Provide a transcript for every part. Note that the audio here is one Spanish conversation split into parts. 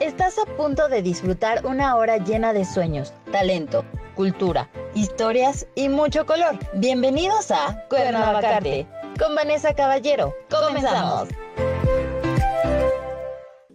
Estás a punto de disfrutar una hora llena de sueños, talento, cultura, historias y mucho color. Bienvenidos a Cuernavacarte con Vanessa Caballero. Comenzamos.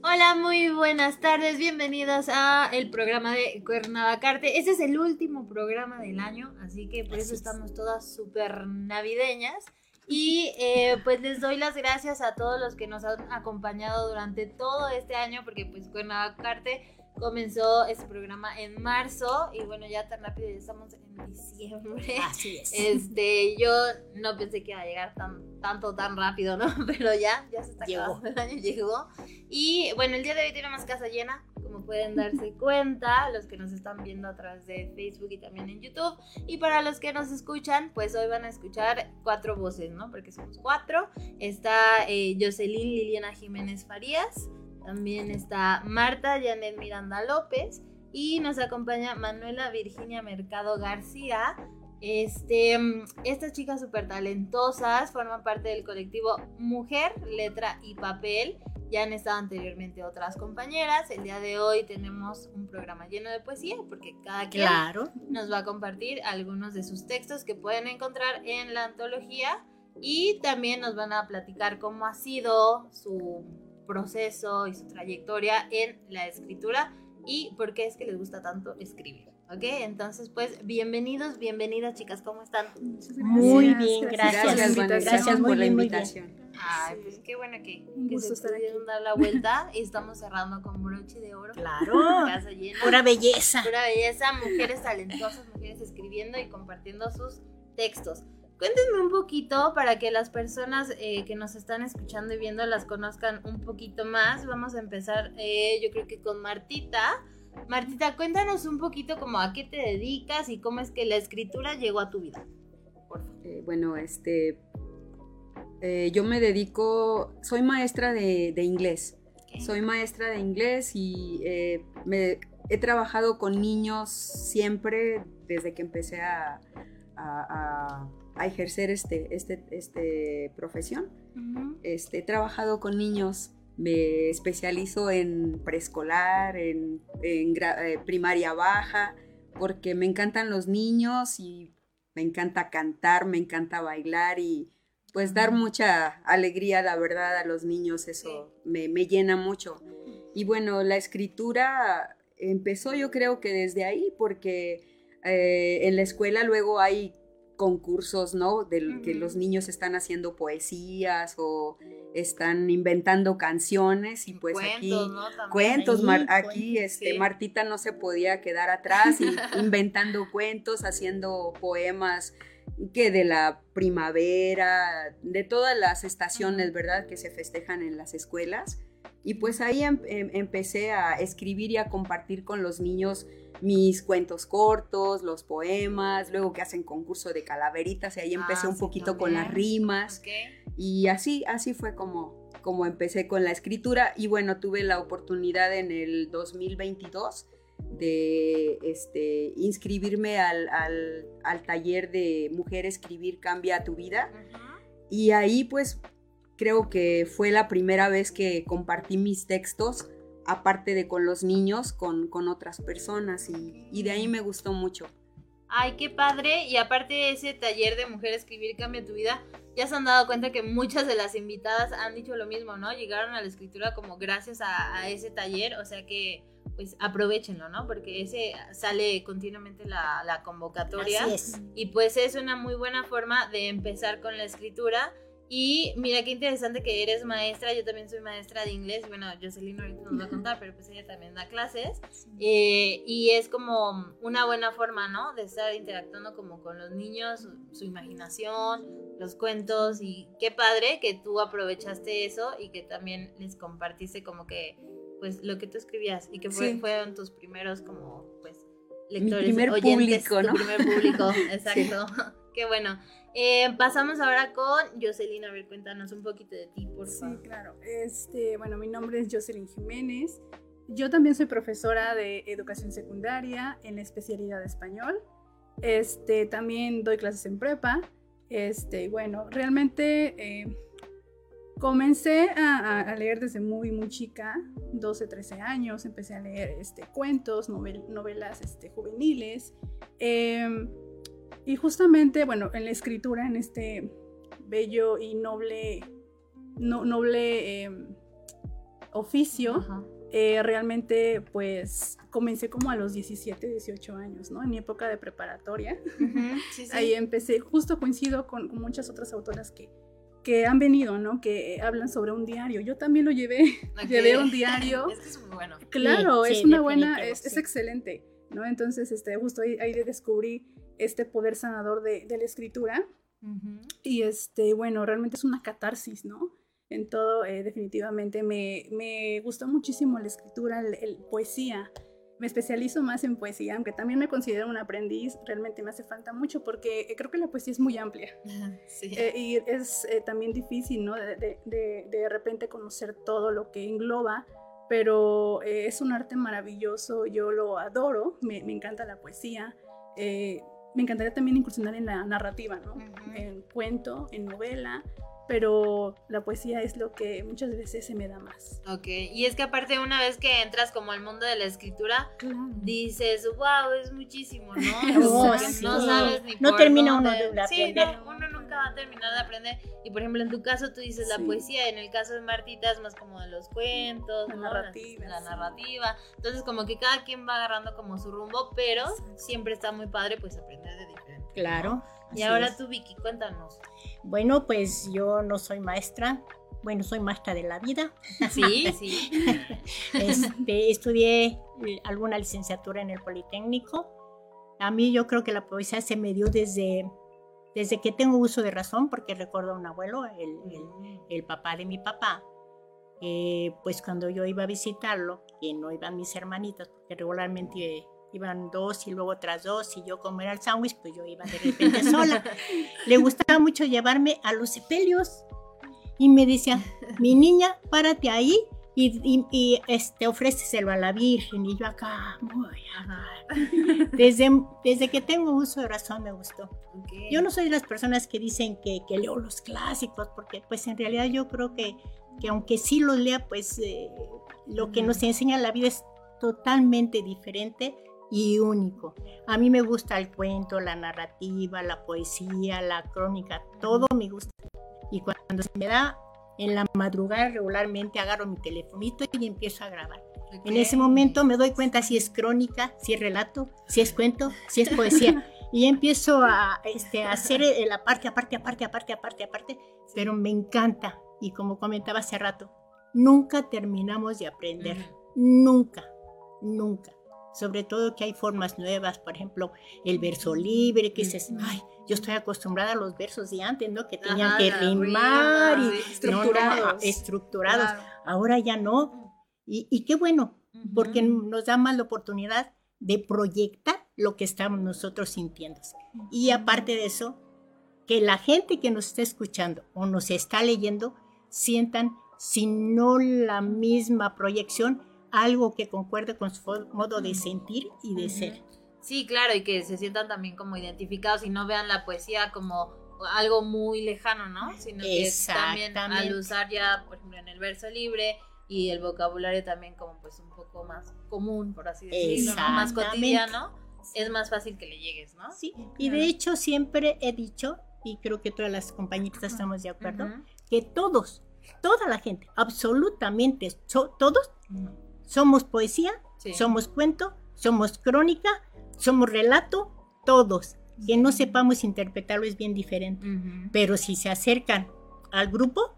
Hola, muy buenas tardes, bienvenidos a el programa de Cuernavacarte. Este es el último programa del año, así que por eso estamos todas súper navideñas. Y eh, pues les doy las gracias a todos los que nos han acompañado durante todo este año, porque pues Cuernavacarte comenzó este programa en marzo y bueno, ya tan rápido ya estamos en diciembre. Así es. Este, yo no pensé que iba a llegar tan, tanto, tan rápido, ¿no? Pero ya, ya se está Llegó. acabando el año, llegó. Y bueno, el día de hoy tenemos casa llena, como pueden darse cuenta, los que nos están viendo a través de Facebook y también en YouTube. Y para los que nos escuchan, pues hoy van a escuchar cuatro voces, ¿no? Porque somos cuatro. Está eh, Jocelyn Liliana Jiménez Farías. También está Marta Janet Miranda López. Y nos acompaña Manuela Virginia Mercado García. Este, mm, estas chicas súper talentosas forman parte del colectivo Mujer, Letra y Papel. Ya han estado anteriormente otras compañeras. El día de hoy tenemos un programa lleno de poesía porque cada quien Claro. nos va a compartir algunos de sus textos que pueden encontrar en la antología y también nos van a platicar cómo ha sido su proceso y su trayectoria en la escritura y por qué es que les gusta tanto escribir. ¿Ok? Entonces, pues, bienvenidos, bienvenidas, chicas, ¿cómo están? Muy bien, gracias. Gracias, gracias Muy por la invitación. Ay, pues qué bueno que, Un que se pudieron dar la vuelta y estamos cerrando con broche de oro. Claro. Casa llena. Pura belleza. Pura belleza, mujeres talentosas, mujeres escribiendo y compartiendo sus textos. Cuéntenme un poquito para que las personas eh, que nos están escuchando y viendo las conozcan un poquito más. Vamos a empezar, eh, yo creo que con Martita. Martita, cuéntanos un poquito como a qué te dedicas y cómo es que la escritura llegó a tu vida. Por favor. Eh, bueno, este, yo me dedico, soy maestra de, de inglés. Soy maestra de inglés y me, he trabajado con niños siempre desde que empecé a, a- a- a ejercer este, este, este profesión. Ujú. Este, he trabajado con niños, me especializo en preescolar, en, en eh, primaria baja, porque me encantan los niños y me encanta cantar, me encanta bailar y pues dar mucha alegría, la verdad, a los niños, eso me, me llena mucho. Y bueno, la escritura empezó yo creo que desde ahí, porque eh, en la escuela luego hay concursos, ¿no? Del que los niños están haciendo poesías o están inventando canciones y pues aquí Cuentos, ¿no? También. cuentos, Ahí, Mar- aquí cuentos, este sí. Martita no se podía quedar atrás y inventando cuentos, haciendo poemas que de la primavera, de todas las estaciones, ¿verdad? Que se festejan en las escuelas. Y pues ahí em- em- empecé a escribir y a compartir con los niños mis cuentos cortos, los poemas, luego que hacen concurso de calaveritas y ahí empecé Ah, un sí, poquito con las rimas. Y así, así fue como, como empecé con la escritura. Y bueno, tuve la oportunidad en el 2022 de este, inscribirme al, al- al taller de Mujer Escribir Cambia tu Vida. Y ahí pues creo que fue la primera vez que compartí mis textos, aparte de con los niños, con, con otras personas. Y, y de ahí me gustó mucho. Ay, qué padre. Y aparte de ese taller de Mujer Escribir Cambia tu Vida, ya se han dado cuenta que muchas de las invitadas han dicho lo mismo, ¿no? Llegaron a la escritura como gracias a, a ese taller, o sea que pues aprovechenlo, ¿no? Porque ese sale continuamente la, la convocatoria. Así es. Y pues es una muy buena forma de empezar con la escritura. Y mira qué interesante que eres maestra, yo también soy maestra de inglés, bueno, Jocelyn ahorita nos va a contar, pero pues ella también da clases. Eh, y es como una buena forma, ¿no? De estar interactuando como con los niños, su, su imaginación, los cuentos y qué padre que tú aprovechaste eso y que también les compartiste como que, pues, lo que tú escribías y que fue- Sí. fueron tus primeros como, pues, Mi lectores, primer oyentes, público, tu ¿no? primer público, exacto. Qué bueno. Eh, pasamos ahora con Jocelyn, a ver, cuéntanos un poquito de ti, por Sí, favor. claro. Este, bueno, mi nombre es Jocelyn Jiménez. Yo también soy profesora de educación secundaria en la especialidad de español. Este, también doy clases en prepa. Este, y bueno, realmente eh, Comencé a, a, leer desde muy, muy chica, 12, 13 años, empecé a leer este, cuentos, novelas este, juveniles. Em, y justamente, bueno, en la escritura, en este bello y noble, no, noble em, oficio, eh, realmente pues comencé como a los 17, 18 años, ¿no? En mi época de preparatoria. Ahí empecé, justo coincido con, con muchas otras autoras que que han venido, ¿no? Que hablan sobre un diario. Yo también lo llevé, llevé un diario. es que es muy bueno. Claro, es una buena, es, excelente, ¿no? Entonces, este, justo ahí, ahí descubrí este poder sanador de, de la escritura. Y este, bueno, realmente es una catarsis, ¿no? En todo, eh, definitivamente me, me, gustó muchísimo la escritura, el poesía me especializo más en poesía, aunque también me considero un aprendiz, realmente me hace falta mucho porque eh, creo que la poesía es muy amplia. Eh, y es eh, también difícil, ¿no? De, de, de, repente conocer todo lo que engloba, pero es un arte maravilloso, yo lo adoro, me, me encanta la poesía. Me encantaría también incursionar en la narrativa, ¿no? En cuento, en novela, pero la poesía es lo que muchas veces se me da más. Ok, y es que aparte una vez que entras como al mundo de la escritura, dices, wow, es muchísimo, ¿no? No sabes ni No termina uno de aprender. Sí, no, uno nunca va a terminar de aprender. Y por ejemplo, en tu caso tú dices la poesía, en el caso de Martita es más como de los cuentos, la narrativa. La, narrativa. Entonces como que cada quien va agarrando como su rumbo, pero siempre está muy padre pues aprender de diferente. Claro. Y ahora tú, Vicky, cuéntanos. Bueno, pues yo no soy maestra, bueno, soy maestra de la vida. Sí, sí. Este, estudié alguna licenciatura en el Politécnico. A mí yo creo que la poesía se me dio desde, desde que tengo uso de razón, porque recuerdo a un abuelo, el, el, papá de mi papá, pues cuando yo iba a visitarlo, que no iban mis hermanitas, porque regularmente iban dos y luego tras dos y yo como era el sándwich, pues yo iba de repente sola. Le gustaba mucho llevarme a los sepelios y me decía, mi niña, párate ahí y, y, este, ofréceselo a la Virgen. Y yo acá, muy Desde, desde que tengo uso de razón me gustó. Yo no soy de las personas que dicen que, que, leo los clásicos, porque pues en realidad yo creo que, que aunque sí los lea, pues eh, lo que nos enseña la vida es totalmente diferente y único. A mí me gusta el cuento, la narrativa, la poesía, la crónica, todo me gusta. Y cuando se me da en la madrugada regularmente agarro mi telefonito y empiezo a grabar. En ese momento me doy cuenta si es crónica, si es relato, si es cuento, si es poesía. y empiezo a, este, a hacer la parte, aparte, aparte, aparte, aparte, aparte, pero me encanta. Y como comentaba hace rato, nunca terminamos de aprender. Nunca, nunca sobre todo que hay formas nuevas, por ejemplo, el verso libre, que dices, ay, yo estoy acostumbrada a los versos de antes, ¿no? Que tenían que rimar y estructurados. estructurados. Ahora ya no. Y, qué bueno, porque nos da más la oportunidad de proyectar lo que estamos nosotros sintiendo. Y aparte de eso, que la gente que nos está escuchando o nos está leyendo sientan, si no la misma proyección, algo que concuerde con su modo de sentir y de ser. Sí, claro, y que se sientan también como identificados y no vean la poesía como algo muy lejano, ¿no? Sino que también al usar ya, por ejemplo, en el verso libre y el vocabulario también como pues un poco más común, por así decirlo, más cotidiano, es más fácil que le llegues, ¿no? Sí, y de hecho siempre he dicho, y creo que todas las compañeras estamos de acuerdo, que todos, toda la gente, absolutamente todos, somos poesía, somos cuento, somos crónica, somos relato, todos. Que no sepamos interpretarlo es bien diferente. Pero si se acercan al grupo,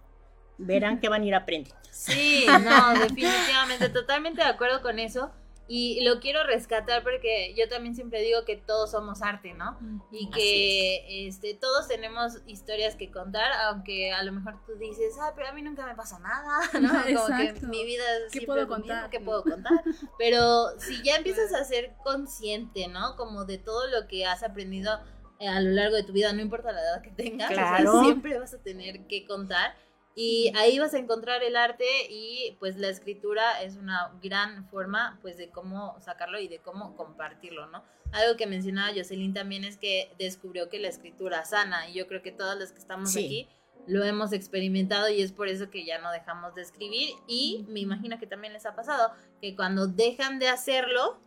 verán que van a ir aprendiendo. Sí, no, definitivamente, totalmente de acuerdo con eso. Y lo quiero rescatar porque yo también siempre digo que todos somos arte, ¿no? Y que este, todos tenemos historias que contar, aunque a lo mejor tú dices, ah, pero a mí nunca me pasa nada, ¿no? Como que mi vida es ¿Qué puedo contar? ¿Qué puedo contar? Pero si ya empiezas a ser consciente, ¿no? Como de todo lo que has aprendido eh, a lo largo de tu vida, no importa la edad que tengas, siempre vas a tener que contar y ahí vas a encontrar el arte y pues la escritura es una gran forma pues de cómo sacarlo y de cómo compartirlo, ¿no? Algo que mencionaba Jocelyn también es que descubrió que la escritura sana y yo creo que todos los que estamos aquí lo hemos experimentado y es por eso que ya no dejamos de escribir y me imagino que también les ha pasado que cuando dejan de hacerlo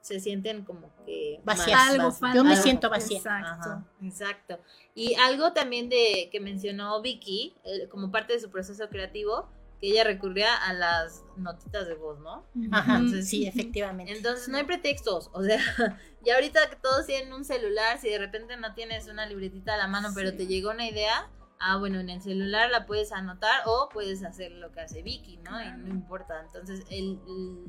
se sienten como que vacías. Yo me siento vacía. Exacto. exacto. Y algo también de que mencionó Vicky eh, como parte de su proceso creativo que ella recurría a las notitas de voz, ¿no? Ajá, sí, efectivamente. Entonces no hay pretextos, o sea, ya ahorita que todos tienen un celular, si de repente no tienes una libretita a la mano, pero te llegó una idea, ah, bueno, en el celular la puedes anotar o puedes hacer lo que hace Vicky, ¿no? Y no importa. Entonces, el,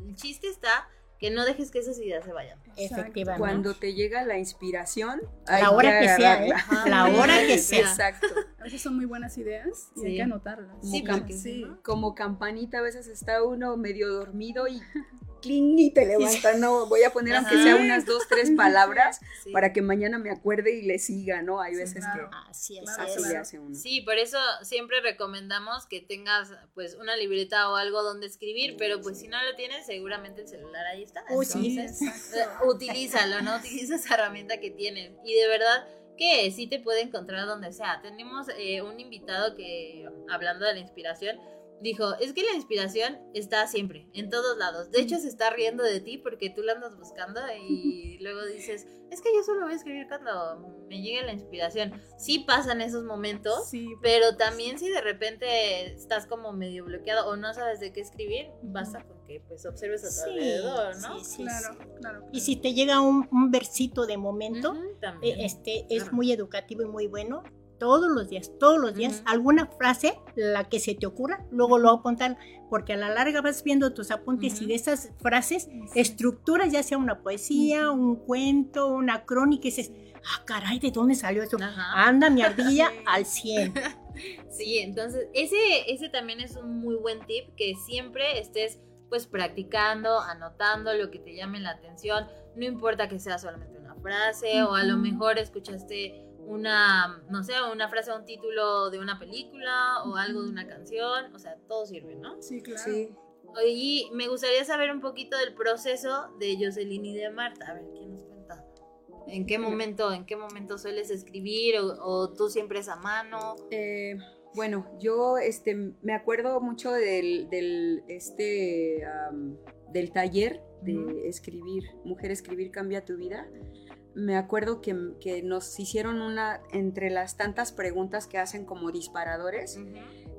el chiste está que no dejes que esas ideas se vayan. Efectivamente. Cuando te llega la inspiración, la hora que, sea, ¿eh? la hora que sea. Exacto. A veces son muy buenas ideas y hay que anotarlas. Como, sí, como campanita, a veces está uno medio dormido y cling y te levanta, no, voy a poner aunque sea unas dos, tres palabras para que mañana me acuerde y le siga, ¿no? Hay veces que así, es, así hace uno. Sí, por eso siempre recomendamos que tengas pues una libreta o algo donde escribir, pero pues si no lo tienes, seguramente el celular ahí está. Uy, sí. Eh, utilízalo, ¿no? Utiliza esa herramienta que tienes. Y de verdad que sí te puede encontrar donde sea. Tenemos eh, un invitado que, hablando de la inspiración, dijo, es que la inspiración está siempre, en todos lados. De hecho, se está riendo de ti porque tú la andas buscando y luego dices, es que yo solo voy a escribir cuando me llegue la inspiración. Sí pasan esos momentos, pero también si de repente estás como medio bloqueado o no sabes de qué escribir, basta con que pues observes a tu alrededor, ¿no? Sí, claro, claro, Y si te llega un, versito de momento, eh, este es muy educativo y muy bueno todos los días, todos los días, alguna frase, la que se te ocurra, luego lo apuntan, porque a la larga vas viendo tus apuntes y de esas frases, estructuras, ya sea una poesía, un cuento, una crónica, y dices, ah, caray, ¿de dónde salió eso? Anda, mi ardilla al 100. Sí, entonces ese, ese también es un muy buen tip, que siempre estés pues practicando, anotando lo que te llame la atención, no importa que sea solamente una frase o a lo mejor escuchaste una, no sé, una frase un título de una película o algo de una canción, o sea, todo sirve, ¿no? Sí, claro. Sí. Y me gustaría saber un poquito del proceso de Jocelyn y de Marta. A ver, ¿quién nos cuenta? ¿En qué momento, en qué momento sueles escribir o, tú siempre es a mano? Eh, bueno, yo este, me acuerdo mucho del, del este, del taller de escribir, Mujer Escribir Cambia Tu Vida me acuerdo que, nos hicieron una, entre las tantas preguntas que hacen como disparadores,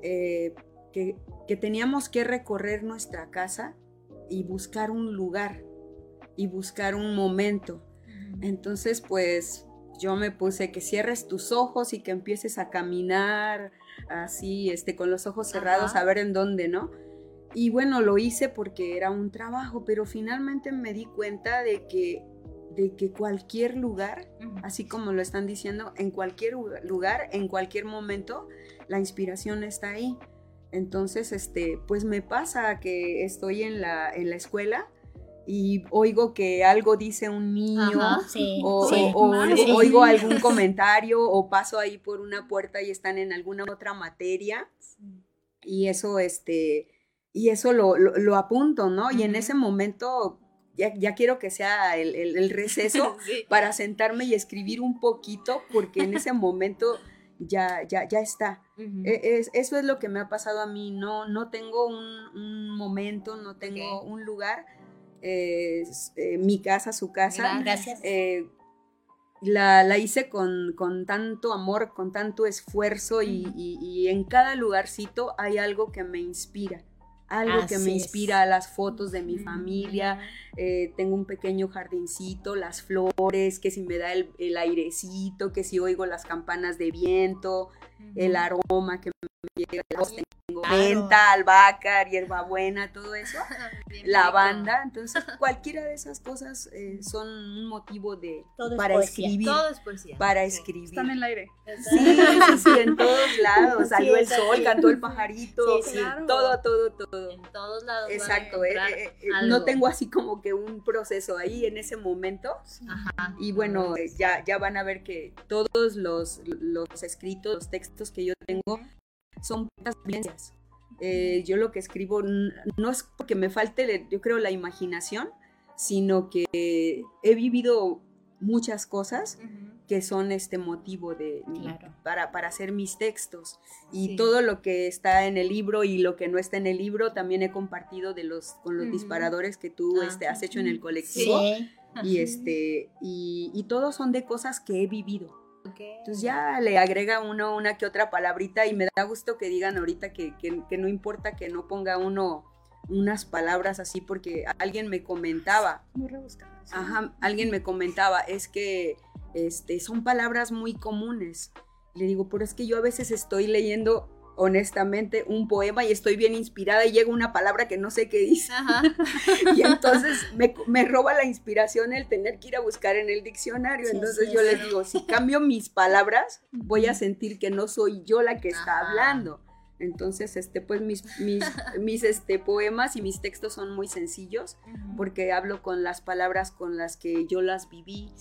eh, que, teníamos que recorrer nuestra casa y buscar un lugar y buscar un momento. Entonces, pues yo me puse que cierres tus ojos y que empieces a caminar así, este, con los ojos cerrados, a ver en dónde, ¿no? Y bueno, lo hice porque era un trabajo, pero finalmente me di cuenta de que de que cualquier lugar, así como lo están diciendo, en cualquier lugar, en cualquier momento, la inspiración está ahí. Entonces, este, pues me pasa que estoy en la, en la escuela y oigo que algo dice un niño o, oigo algún comentario o paso ahí por una puerta y están en alguna otra materia y eso este y eso lo, lo, apunto, ¿no? Y en ese momento ya, quiero que sea el, receso para sentarme y escribir un poquito, porque en ese momento ya, ya, ya está. E, es, eso es lo que me ha pasado a mí. No, no tengo un, momento, no tengo un lugar. Eh, mi casa, su casa. Gracias. Eh, la, hice con, tanto amor, con tanto esfuerzo y en cada lugarcito hay algo que me inspira algo que me inspira, las fotos de mi familia, eh, tengo un pequeño jardincito, las flores, que si me da el, airecito, que si oigo las campanas de viento, el aroma que me llega, menta, albahaca, hierbabuena, todo eso, lavanda, entonces cualquiera de esas cosas eh, son un motivo de para escribir, todo es poesía. para escribir. Están en el aire. Sí, sí, sí, en todos lados, salió el sol, cantó el pajarito, todo, todo, todo. En todos lados. Exacto, eh, eh, no tengo así como que un proceso ahí en ese momento. Y bueno, ya, ya van a ver que todos los, los escritos, los textos que yo tengo son experiencias. Eh, yo lo que escribo no es porque me falte, yo creo, la imaginación, sino que he vivido muchas cosas que son este motivo de para, para hacer mis textos. Y todo lo que está en el libro y lo que no está en el libro también he compartido de los con los disparadores que tú ah, este, has hecho en el colectivo. Y este y, y todos son de cosas que he vivido entonces ya le agrega uno una que otra palabrita y me da gusto que digan ahorita que, que, no importa que no ponga uno unas palabras así porque alguien me comentaba. Muy rebuscadas. Ajá, alguien me comentaba, es que este, son palabras muy comunes. Le digo, pero es que yo a veces estoy leyendo honestamente un poema y estoy bien inspirada y llega una palabra que no sé qué dice. y entonces me, roba la inspiración el tener que ir a buscar en el diccionario. entonces yo le digo, si cambio mis palabras, voy a sentir que no soy yo la que está hablando. Entonces, este, pues mis, mis, mis este, poemas y mis textos son muy sencillos porque hablo con las palabras con las que yo las viví,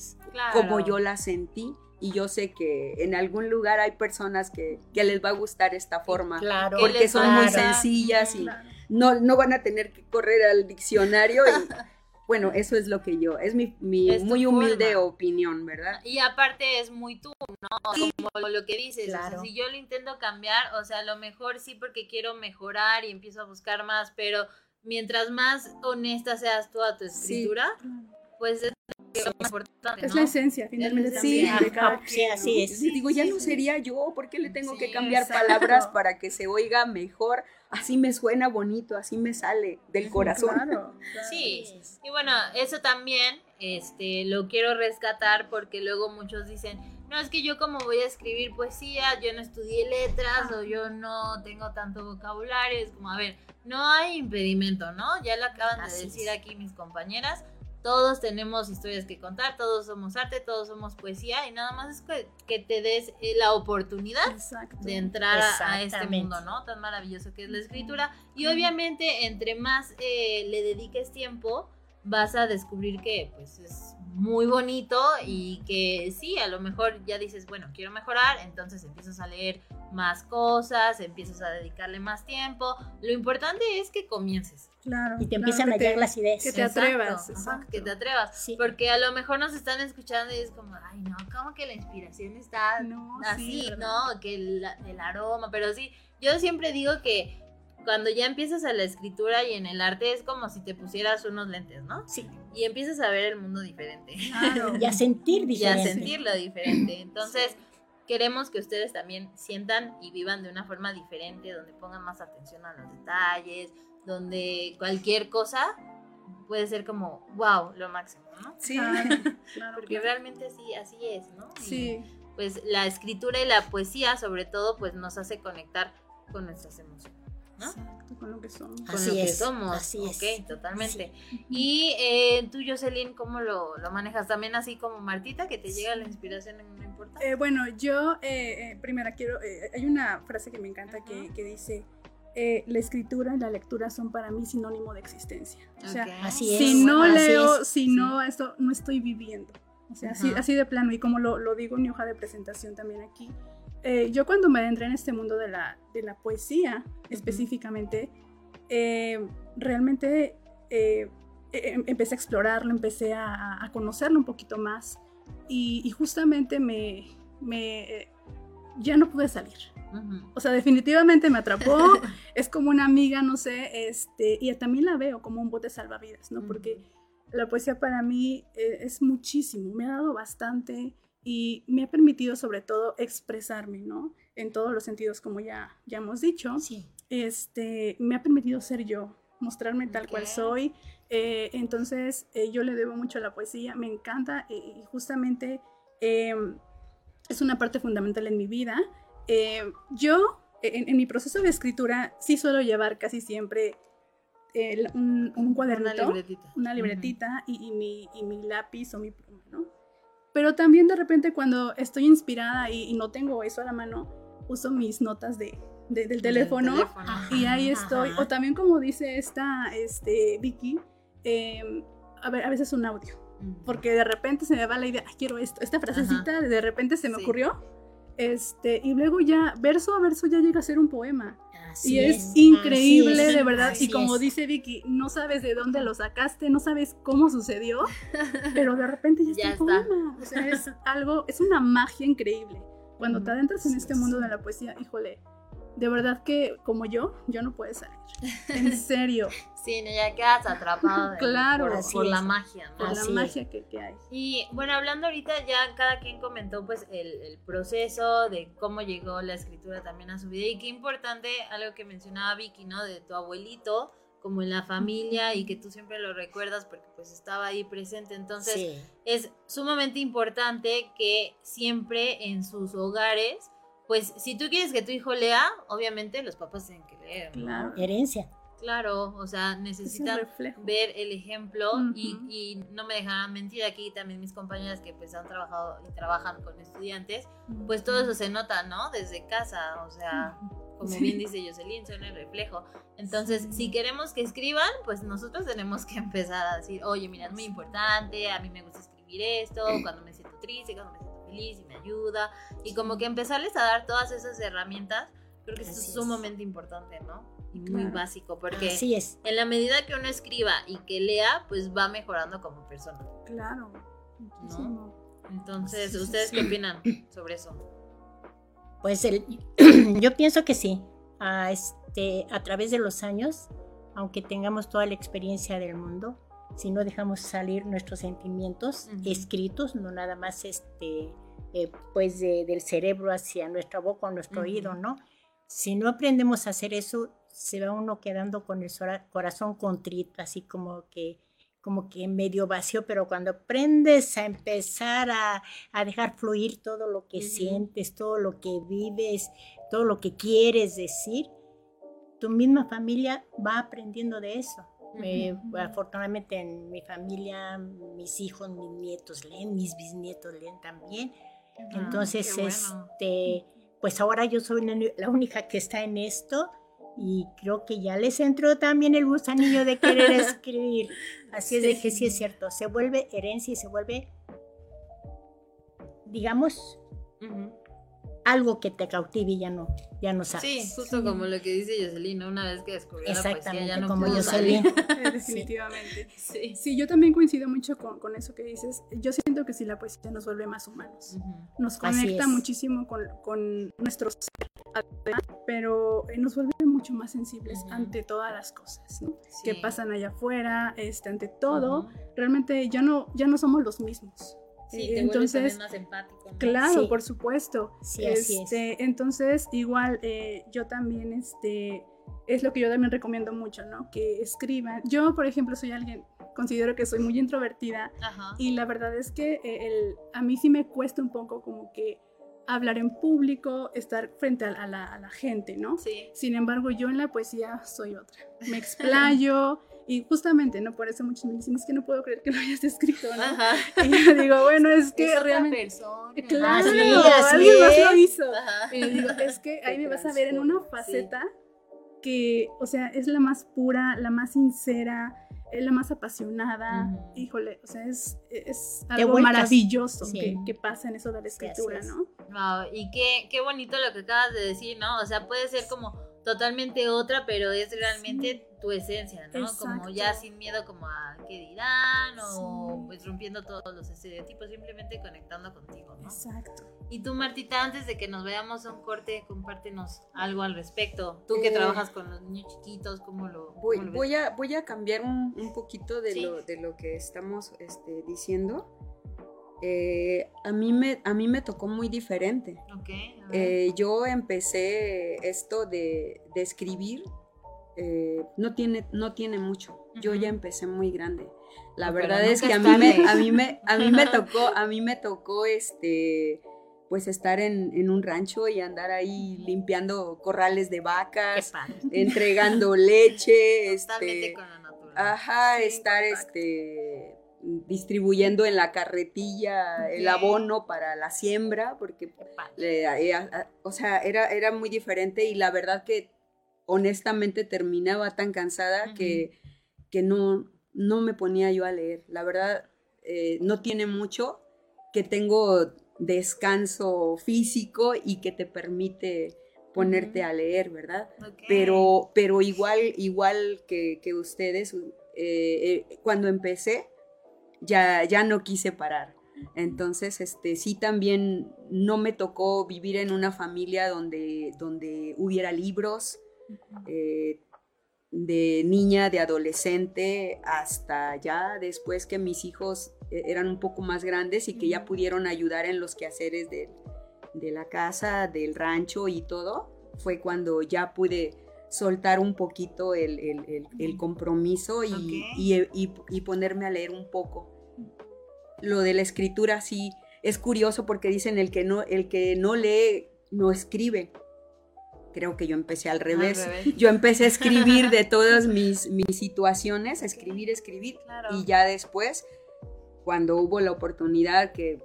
como yo las sentí y yo sé que en algún lugar hay personas que, les va a gustar esta forma, claro, porque son muy sencillas y no, no van a tener que correr al diccionario y bueno, eso es lo que yo, es mi, muy humilde opinión, ¿verdad? Y aparte es muy tú, ¿no? Como lo que dices, si yo lo intento cambiar, o sea, a lo mejor sí porque quiero mejorar y empiezo a buscar más, pero mientras más honesta seas tú a tu escritura, pues es es la esencia, finalmente. Sí, sí, así es. Digo, ya no sería yo, ¿por qué le tengo que cambiar palabras para que se oiga mejor? Así me suena bonito, así me sale del corazón. Sí, y bueno, eso también este, lo quiero rescatar porque luego muchos dicen, no, es que yo como voy a escribir poesía, yo no estudié letras o yo no tengo tanto vocabulario, es como, a ver, no hay impedimento, ¿no? Ya lo acaban de decir aquí mis compañeras todos tenemos historias que contar, todos somos arte, todos somos poesía y nada más es que, te des eh, la oportunidad de entrar a, este mundo, ¿no? Tan maravilloso que es la escritura. Y obviamente entre más eh, le dediques tiempo, vas a descubrir que pues es muy bonito y que sí, a lo mejor ya dices, bueno, quiero mejorar, entonces empiezas a leer más cosas, empiezas a dedicarle más tiempo. Lo importante es que comiences. Claro. Y te empiezan a llegar las ideas. Que te atrevas. que te atrevas. Porque a lo mejor nos están escuchando y es como, ay, no, como que la inspiración está así, ¿no? Que el, el aroma, pero sí, yo siempre digo que cuando ya empiezas a la escritura y en el arte es como si te pusieras unos lentes, ¿no? Sí. Y empiezas a ver el mundo diferente. Claro. y a sentir diferente. Y a sentirlo diferente. Entonces, queremos que ustedes también sientan y vivan de una forma diferente, donde pongan más atención a los detalles, donde cualquier cosa puede ser como, wow, lo máximo, ¿no? Sí, claro, Porque realmente así, así es, ¿no? Sí. pues la escritura y la poesía, sobre todo, pues nos hace conectar con nuestras emociones. Exacto, con lo que somos. Con lo que somos. Así ok, totalmente. Y eh, tú, Jocelyn, ¿cómo lo, manejas? También así como Martita, que te llega la inspiración en no importa. Eh, bueno, yo, eh, primera, quiero, hay una frase que me encanta que, que dice... la escritura y la lectura son para mí sinónimo de existencia. O sea, así si no leo, si no, esto no estoy viviendo. O sea, así, así, de plano. Y como lo, lo, digo en mi hoja de presentación también aquí, eh, yo cuando me adentré en este mundo de la, de la poesía específicamente, eh, realmente eh, em, empecé a explorarlo, empecé a, conocerlo un poquito más y, justamente me, me, ya no pude salir. O sea, definitivamente me atrapó, es como una amiga, no sé, este, y también la veo como un bote salvavidas, ¿no? Porque la poesía para mí es muchísimo, me ha dado bastante, y me ha permitido sobre todo expresarme, ¿no? En todos los sentidos, como ya, ya hemos dicho. Sí. Este, me ha permitido ser yo, mostrarme tal cual soy. Eh, entonces, eh, yo le debo mucho a la poesía, me encanta eh, y justamente em, es una parte fundamental en mi vida. Yo, en, mi proceso de escritura, sí suelo llevar casi siempre un, un, cuadernito, una libretita, una libretita y, mi, y mi lápiz o mi pluma, ¿no? Pero también de repente cuando estoy inspirada y, no tengo eso a la mano, uso mis notas de, del teléfono, y ahí estoy. O también como dice esta este, Vicky, em, a, ver, a veces un audio. Porque de repente se me va la idea, quiero esto, esta frasecita de repente se me ocurrió. Este, y luego ya, verso a verso, ya llega a ser un poema. y es, increíble, de verdad. y como dice Vicky, no sabes de dónde lo sacaste, no sabes cómo sucedió, pero de repente ya, está, O sea, es algo, es una magia increíble. Cuando te adentras en este mundo de la poesía, híjole, de verdad que como yo, yo no puedo salir. En serio. sí, ya quedas atrapado claro, por, la magia, ¿no? Por la magia que, hay. Y bueno, hablando ahorita ya cada quien comentó pues el, proceso de cómo llegó la escritura también a su vida y qué importante algo que mencionaba Vicky, ¿no? De tu abuelito como en la familia y que tú siempre lo recuerdas porque pues estaba ahí presente. Entonces es sumamente importante que siempre en sus hogares pues si tú quieres que tu hijo lea, obviamente los papás tienen que leer. Claro. Herencia. Claro, o sea, necesitan ver el ejemplo y, no me dejarán mentir aquí también mis compañeras que pues han trabajado y trabajan con estudiantes, pues todo eso se nota, ¿no? Desde casa, o sea, como bien dice Jocelyn, son el reflejo. Entonces, si queremos que escriban, pues nosotros tenemos que empezar a decir, oye, mira, es muy importante, a mí me gusta escribir esto, cuando me siento triste, cuando me siento y me ayuda. Y como que empezarles a dar todas esas herramientas, creo que es sumamente importante, ¿no? Y muy básico, porque Así es. en la medida que uno escriba y que lea, pues va mejorando como persona. Claro. ¿no? Entonces, ¿ustedes qué opinan sobre eso? Pues el, yo pienso que sí. A, este, a través de los años, aunque tengamos toda la experiencia del mundo, si no dejamos salir nuestros sentimientos escritos, no nada más este, eh, pues del cerebro hacia nuestra boca o nuestro oído, ¿no? Si no aprendemos a hacer eso, se va uno quedando con el corazón contrito, así como que como que medio vacío, pero cuando aprendes a empezar a, dejar fluir todo lo que sientes, todo lo que vives, todo lo que quieres decir, tu misma familia va aprendiendo de eso. Eh, afortunadamente en mi familia, mis hijos, mis nietos leen, mis bisnietos leen también. Entonces, este, pues ahora yo soy la única que está en esto y creo que ya les entró también el gusanillo de querer escribir. Así es de que sí es cierto, se vuelve herencia y se vuelve, digamos, algo que te cautive y ya no, ya no sabes. Sí, justo como lo que dice Jocelyn, una vez que descubrió Exactamente, la poesía ya no como Jocelyn. Definitivamente. Sí. sí. yo también coincido mucho con, con, eso que dices. Yo siento que sí la poesía nos vuelve más humanos. Nos conecta muchísimo con, con nuestro ser, pero eh, nos vuelve mucho más sensibles ante todas las cosas ¿no? que pasan allá afuera, este, ante todo. Realmente ya no, ya no somos los mismos. Sí, te entonces, más empático. Claro, por supuesto. Sí, así este, Entonces, igual eh, yo también, este, es lo que yo también recomiendo mucho, ¿no? Que escriban. Yo, por ejemplo, soy alguien, considero que soy muy introvertida y la verdad es que eh, el, a mí sí me cuesta un poco como que hablar en público, estar frente a, la, a la, gente, ¿no? Sí. Sin embargo, yo en la poesía soy otra. Me explayo. Y justamente, ¿no? Por eso muchos me dicen, es que no puedo creer que lo hayas escrito, ¿no? Ajá. Y yo digo, bueno, es que es realmente... Persona. Claro, alguien más lo hizo. Ajá. Y digo, es que ahí me vas a ver en una faceta que, o sea, es la más pura, la más sincera, es la más apasionada. Híjole, o sea, es, es algo maravilloso que, que, pasa en eso de la escritura, ¿no? Wow, y qué, qué bonito lo que acabas de decir, ¿no? O sea, puede ser como totalmente otra, pero es realmente tu esencia, ¿no? Como ya sin miedo como a qué dirán o pues rompiendo todos los estereotipos, simplemente conectando contigo, ¿no? Exacto. Y tú, Martita, antes de que nos veamos a un corte, compártenos algo al respecto. Tú que eh, trabajas con los niños chiquitos, ¿cómo lo, voy, voy a Voy a cambiar un, un poquito de, lo, de lo que estamos este, diciendo. Eh, a, mí me, a mí me tocó muy diferente. Eh, yo empecé esto de, de escribir, eh, no, tiene, no tiene mucho. Yo ya empecé muy grande. La verdad es que a mí, me, a, mí me, a mí me tocó, a mí me tocó este pues estar en, en, un rancho y andar ahí limpiando corrales de vacas, entregando leche, este, con la naturaleza. Ajá, estar este distribuyendo en la carretilla el abono para la siembra, porque, eh, o sea, era, era muy diferente y la verdad que honestamente terminaba tan cansada que, que no, no me ponía yo a leer. La verdad, eh, no tiene mucho que tengo descanso físico y que te permite ponerte a leer, ¿verdad? Pero, pero igual, igual que, ustedes, eh, eh, cuando empecé, ya, ya no quise parar. Entonces, este, sí también no me tocó vivir en una familia donde, donde hubiera libros, eh, de niña, de adolescente, hasta ya después que mis hijos eran un poco más grandes y que ya pudieron ayudar en los quehaceres de, de la casa, del rancho y todo, fue cuando ya pude soltar un poquito el, compromiso y, y, ponerme a leer un poco. Lo de la escritura sí es curioso porque dicen el que no, el que no lee no escribe. Creo que yo empecé al revés. Yo empecé a escribir de todas mis, mis situaciones, a escribir, escribir. Y ya después, cuando hubo la oportunidad que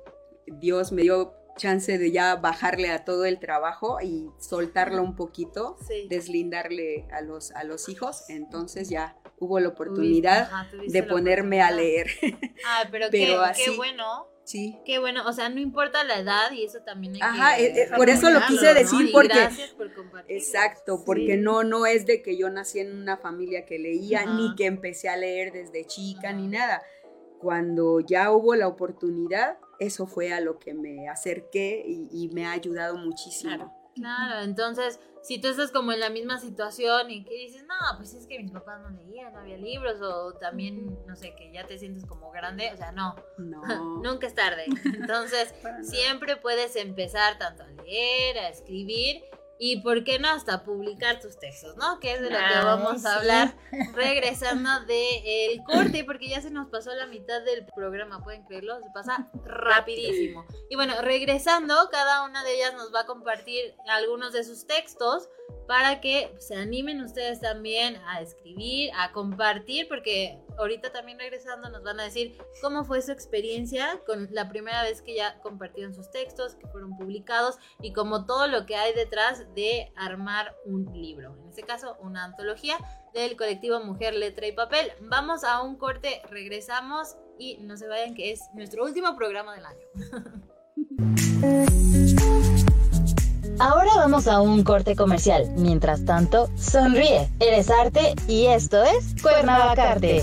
Dios me dio chance de ya bajarle a todo el trabajo y soltarlo un poquito, deslindarle a los, a los hijos, entonces ya hubo la oportunidad de ponerme a leer. Ah, pero, qué, bueno. Sí. Qué bueno, o sea, no importa la edad y eso también hay Ajá, eh, eh, por eso lo quise decir porque gracias por Exacto, porque no no es de que yo nací en una familia que leía ni que empecé a leer desde chica ni nada. Cuando ya hubo la oportunidad, eso fue a lo que me acerqué y, me ha ayudado muchísimo. Claro. entonces, si tú estás como en la misma situación y que dices, no, pues es que mis papás no leían, no había libros, o también, no sé, que ya te sientes como grande, o sea, no, no. nunca es tarde. Entonces, siempre puedes empezar tanto a leer, a escribir y por qué no hasta publicar tus textos, ¿no? Que es de lo que vamos a hablar regresando del corte, porque ya se nos pasó la mitad del programa, ¿pueden creerlo? Se pasa rapidísimo. Y bueno, regresando, cada una de ellas nos va a compartir algunos de sus textos para que se animen ustedes también a escribir, a compartir, porque ahorita también regresando nos van a decir cómo fue su experiencia con la primera vez que ya compartieron sus textos, que fueron publicados y como todo lo que hay detrás de armar un libro. En este caso, una antología del colectivo Mujer, Letra y Papel. Vamos a un corte, regresamos y no se vayan que es nuestro último programa del año. Ahora vamos a un corte comercial. Mientras tanto, sonríe. Eres arte y esto es Cuernavacarte.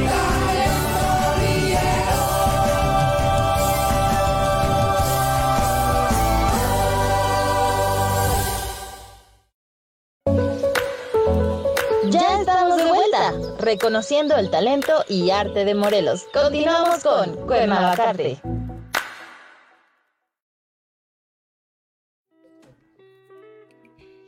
Reconociendo el talento y arte de Morelos. Continuamos con Cuernavacarte.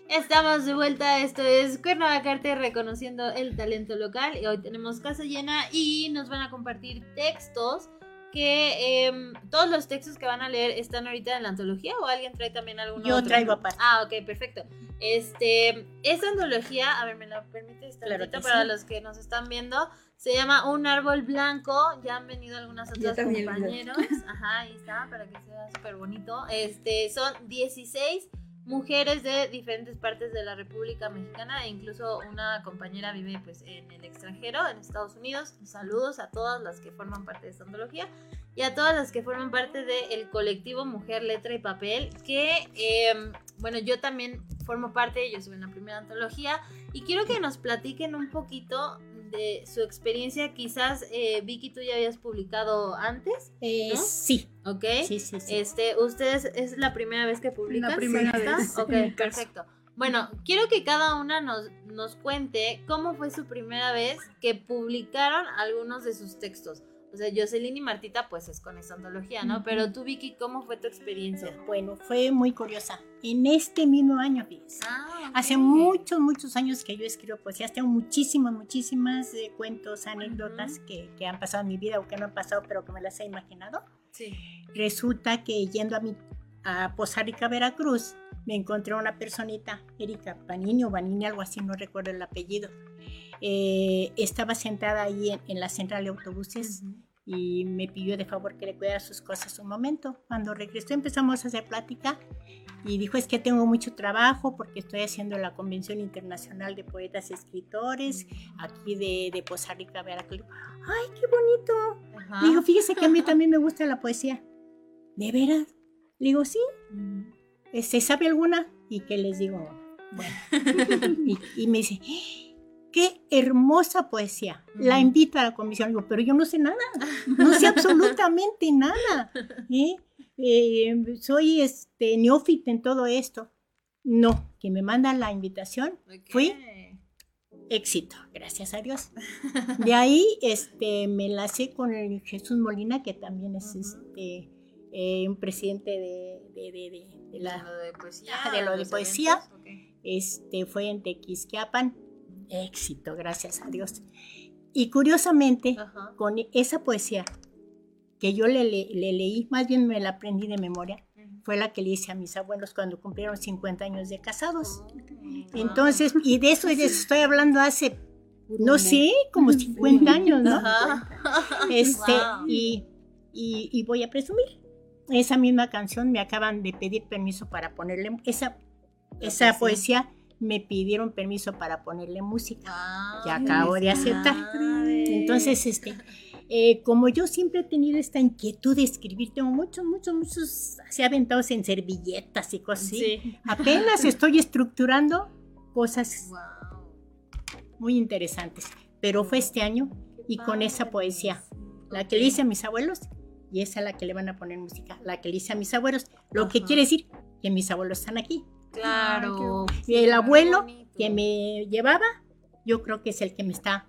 Estamos de vuelta, esto es Cuernavacarte reconociendo el talento local y hoy tenemos casa llena y nos van a compartir textos que em, todos los textos que van a leer están ahorita en la antología o alguien trae también alguno Yo traigo aparte. Ah, ok, perfecto. Este, esta antología, a ver, me la permite claro para los que nos están viendo, se llama Un árbol blanco. Ya han venido algunas otras compañeros. Ajá, ahí está, para que sea súper bonito. Este, son 16 mujeres de diferentes partes de la República Mexicana e incluso una compañera vive pues en el extranjero, en Estados Unidos. Saludos a todas las que forman parte de esta antología y a todas las que forman parte del colectivo Mujer, Letra y Papel, que em, bueno, yo también formo parte, yo soy en la primera antología y quiero que nos platiquen un poquito de su experiencia. Quizás, eh, Vicky, tú ya habías publicado antes. Eh, sí. Ok. Sí, sí, sí. Este, ¿Ustedes es la primera vez que publican? La primera vez. Ok, perfecto. Bueno, quiero que cada una nos, nos cuente cómo fue su primera vez que publicaron algunos de sus textos. O sea, Jocelyn y Martita, pues es con esta antología, ¿no? Pero tú, Vicky, ¿cómo fue tu experiencia? Bueno, fue muy curiosa. En este mismo año, fíjense. Ah, Hace muchos, muchos años que yo escribo poesías. Tengo muchísimas, muchísimas eh, cuentos, anécdotas que, que, han pasado en mi vida o que no han pasado, pero que me las he imaginado. Sí. Resulta que yendo a, mi, a Poza Rica, Veracruz, me encontré una personita, Erika Panini o Vanini, algo así, no recuerdo el apellido. Eh, estaba sentada ahí en, la central de autobuses y me pidió de favor que le cuidara sus cosas un momento. Cuando regresó empezamos a hacer plática y dijo es que tengo mucho trabajo porque estoy haciendo la Convención Internacional de Poetas y Escritores aquí de, de Poza Rica, Veracruz. ¡Ay, qué bonito! Dijo, fíjese que a mí también me gusta la poesía. ¿De veras? Le digo, sí. ¿Se este, sabe alguna? Y que les digo, bueno. y, me dice, qué hermosa poesía. La invito a la comisión. Digo, pero yo no sé nada. No sé absolutamente nada. ¿eh? Eh, soy este, neófita en todo esto. No, que me mandan la invitación. Fui éxito, gracias a Dios. De ahí este, me enlacé con el Jesús Molina, que también es este, eh, un presidente de, de, la, lo de poesía. De lo de poesía. Este, fue en Tequisquiapan. Éxito, gracias a Dios. Y curiosamente, con esa poesía que yo le, leí, más bien me la aprendí de memoria, fue la que le hice a mis abuelos cuando cumplieron 50 años de casados. Oh, Entonces, y de eso estoy hablando hace, no sé, como 50 años, ¿no? Este, y, y, voy a presumir. Esa misma canción me acaban de pedir permiso para ponerle, esa, esa poesía me pidieron permiso para ponerle música. que acabo de aceptar. Entonces, este, eh, como yo siempre he tenido esta inquietud de escribir, tengo muchos, muchos, muchos así aventados en servilletas y cosas así. Apenas estoy estructurando cosas muy interesantes. Pero fue este año y con esa poesía, la que le hice a mis abuelos y esa es la que le van a poner música, la que le hice a mis abuelos. Lo que quiere decir que mis abuelos están aquí. Claro. Y el abuelo que me llevaba, yo creo que es el que me está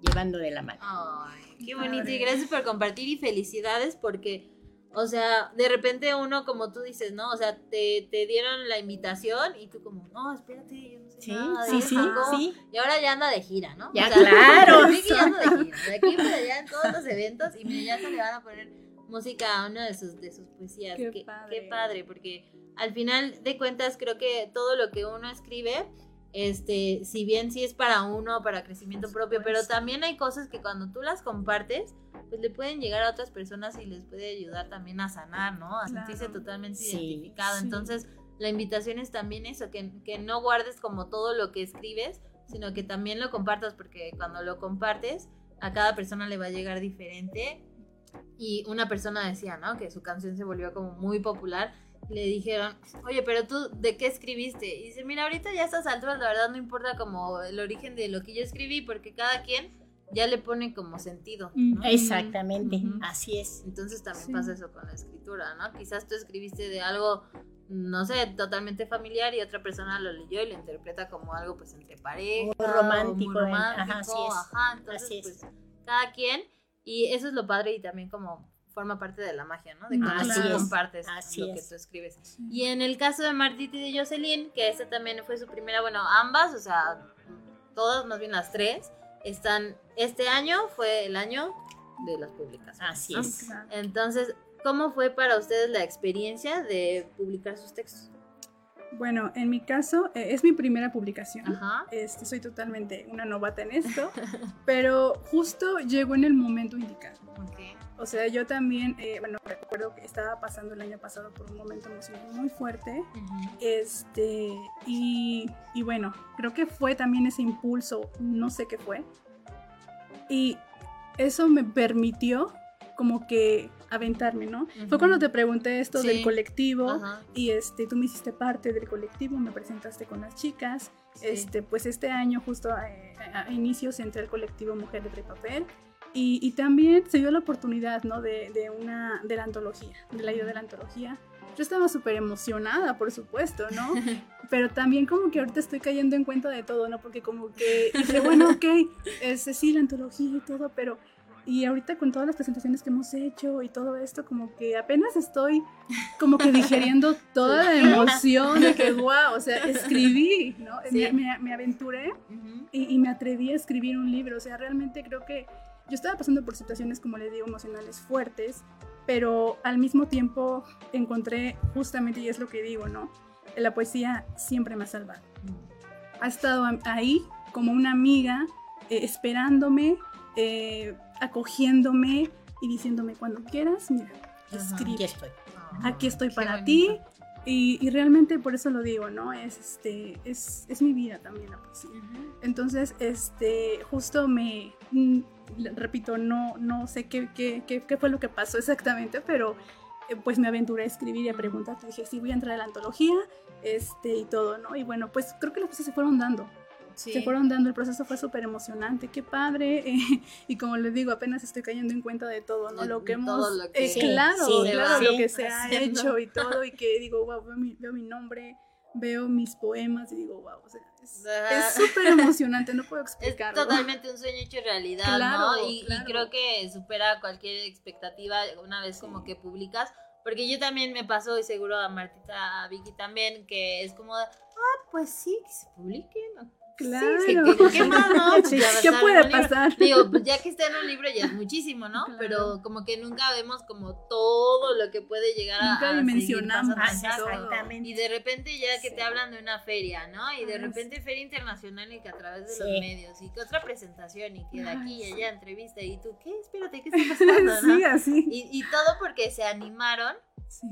llevando de la mano. Ay, qué bonito. Y gracias por compartir y felicidades porque, o sea, de repente uno, como tú dices, ¿no? O sea, te, te dieron la invitación y tú como, no, espérate, yo no sé sí, Sí, sí, sí. Y ahora ya anda de gira, ¿no? Ya, claro. ya anda de gira. De aquí para allá en todos los eventos y ya se le van a poner música a una de sus, de sus poesías. Qué, padre. qué padre, porque al final de cuentas creo que todo lo que uno escribe, este, si bien sí es para uno, para crecimiento propio, pero también hay cosas que cuando tú las compartes, pues le pueden llegar a otras personas y les puede ayudar también a sanar, ¿no? A sentirse totalmente identificado. Entonces, la invitación es también eso, que, que no guardes como todo lo que escribes, sino que también lo compartas, porque cuando lo compartes, a cada persona le va a llegar diferente. Y una persona decía, ¿no? Que su canción se volvió como muy popular le dijeron, oye, pero tú, ¿de qué escribiste? Y dice, mira, ahorita ya a estas alturas, la verdad no importa como el origen de lo que yo escribí, porque cada quien ya le pone como sentido. Exactamente, así es. Entonces también pasa eso con la escritura, ¿no? Quizás tú escribiste de algo, no sé, totalmente familiar y otra persona lo leyó y lo interpreta como algo pues entre pareja. Muy romántico. Muy romántico, ajá, así es. entonces pues cada quien, y eso es lo padre y también como forma parte de la magia, ¿no? De cómo tú compartes lo que tú escribes. Y en el caso de Martita y de Jocelyn, que esa también fue su primera, bueno, ambas, o sea, todas, más bien las tres, están, este año fue el año de las publicaciones. Así es. Entonces, ¿cómo fue para ustedes la experiencia de publicar sus textos? Bueno, en mi caso eh, es mi primera publicación. Este, soy totalmente una novata en esto, pero justo llegó en el momento indicado. O sea, yo también, eh, bueno, recuerdo que estaba pasando el año pasado por un momento emocional muy fuerte. Este, y, y bueno, creo que fue también ese impulso, no sé qué fue. Y eso me permitió como que aventarme, ¿no? Fue cuando te pregunté esto del colectivo y este, tú me hiciste parte del colectivo, me presentaste con las chicas. Este, pues este año justo eh, a, inicios entré al colectivo Mujer de Papel y, y, también se dio la oportunidad, ¿no? De, de, una, de la antología, de la idea de la antología. Yo estaba súper emocionada, por supuesto, ¿no? Pero también como que ahorita estoy cayendo en cuenta de todo, ¿no? Porque como que dije, bueno, ok, es sí, la antología y todo, pero y ahorita con todas las presentaciones que hemos hecho y todo esto, como que apenas estoy como que digeriendo toda la emoción de que, wow, o sea, escribí, ¿no? Me, aventuré y, me atreví a escribir un libro. O sea, realmente creo que yo estaba pasando por situaciones, como les digo, emocionales fuertes, pero al mismo tiempo encontré justamente, y es lo que digo, ¿no? La poesía siempre me ha salvado. Ha estado ahí como una amiga, eh, esperándome, eh, acogiéndome y diciéndome cuando quieras, mira, escribe. Aquí estoy. Aquí estoy para ti. Y, realmente por eso lo digo, ¿no? Es, este, es, es mi vida también la poesía. Entonces, este, justo me, mm, repito, no, no sé qué, qué, qué, fue lo que pasó exactamente, pero eh, pues me aventuré a escribir y a preguntar. Dije, sí, voy a entrar a la antología este, y todo, ¿no? Y bueno, pues creo que las cosas se fueron dando se fueron dando, el proceso fue súper emocionante, qué padre, eh, y como les digo, apenas estoy cayendo en cuenta de todo, ¿no? lo que hemos, eh, claro, claro, lo que se ha hecho y todo, y que digo, wow, veo mi, veo mi nombre, veo mis poemas y digo, wow, o sea, es súper emocionante, no puedo explicarlo. Es totalmente un sueño hecho realidad, ¿no? Y, y, creo que supera cualquier expectativa una vez como que publicas, porque yo también me pasó, y seguro a Martita, a Vicky también, que es como, ah, pues sí, que se publique, ¿no? Claro. ¿qué, más, no? Pues ¿Qué puede pasar? Digo, pues ya que está en un libro ya es muchísimo, ¿no? Pero como que nunca vemos como todo lo que puede llegar a. Nunca dimensionamos. Exactamente. Y de repente ya que te hablan de una feria, ¿no? Y de repente feria internacional y que a través de los medios y que otra presentación y que de aquí y allá entrevista y tú, ¿qué? Espérate, ¿qué está pasando? sí, así. Y, y todo porque se animaron. Sí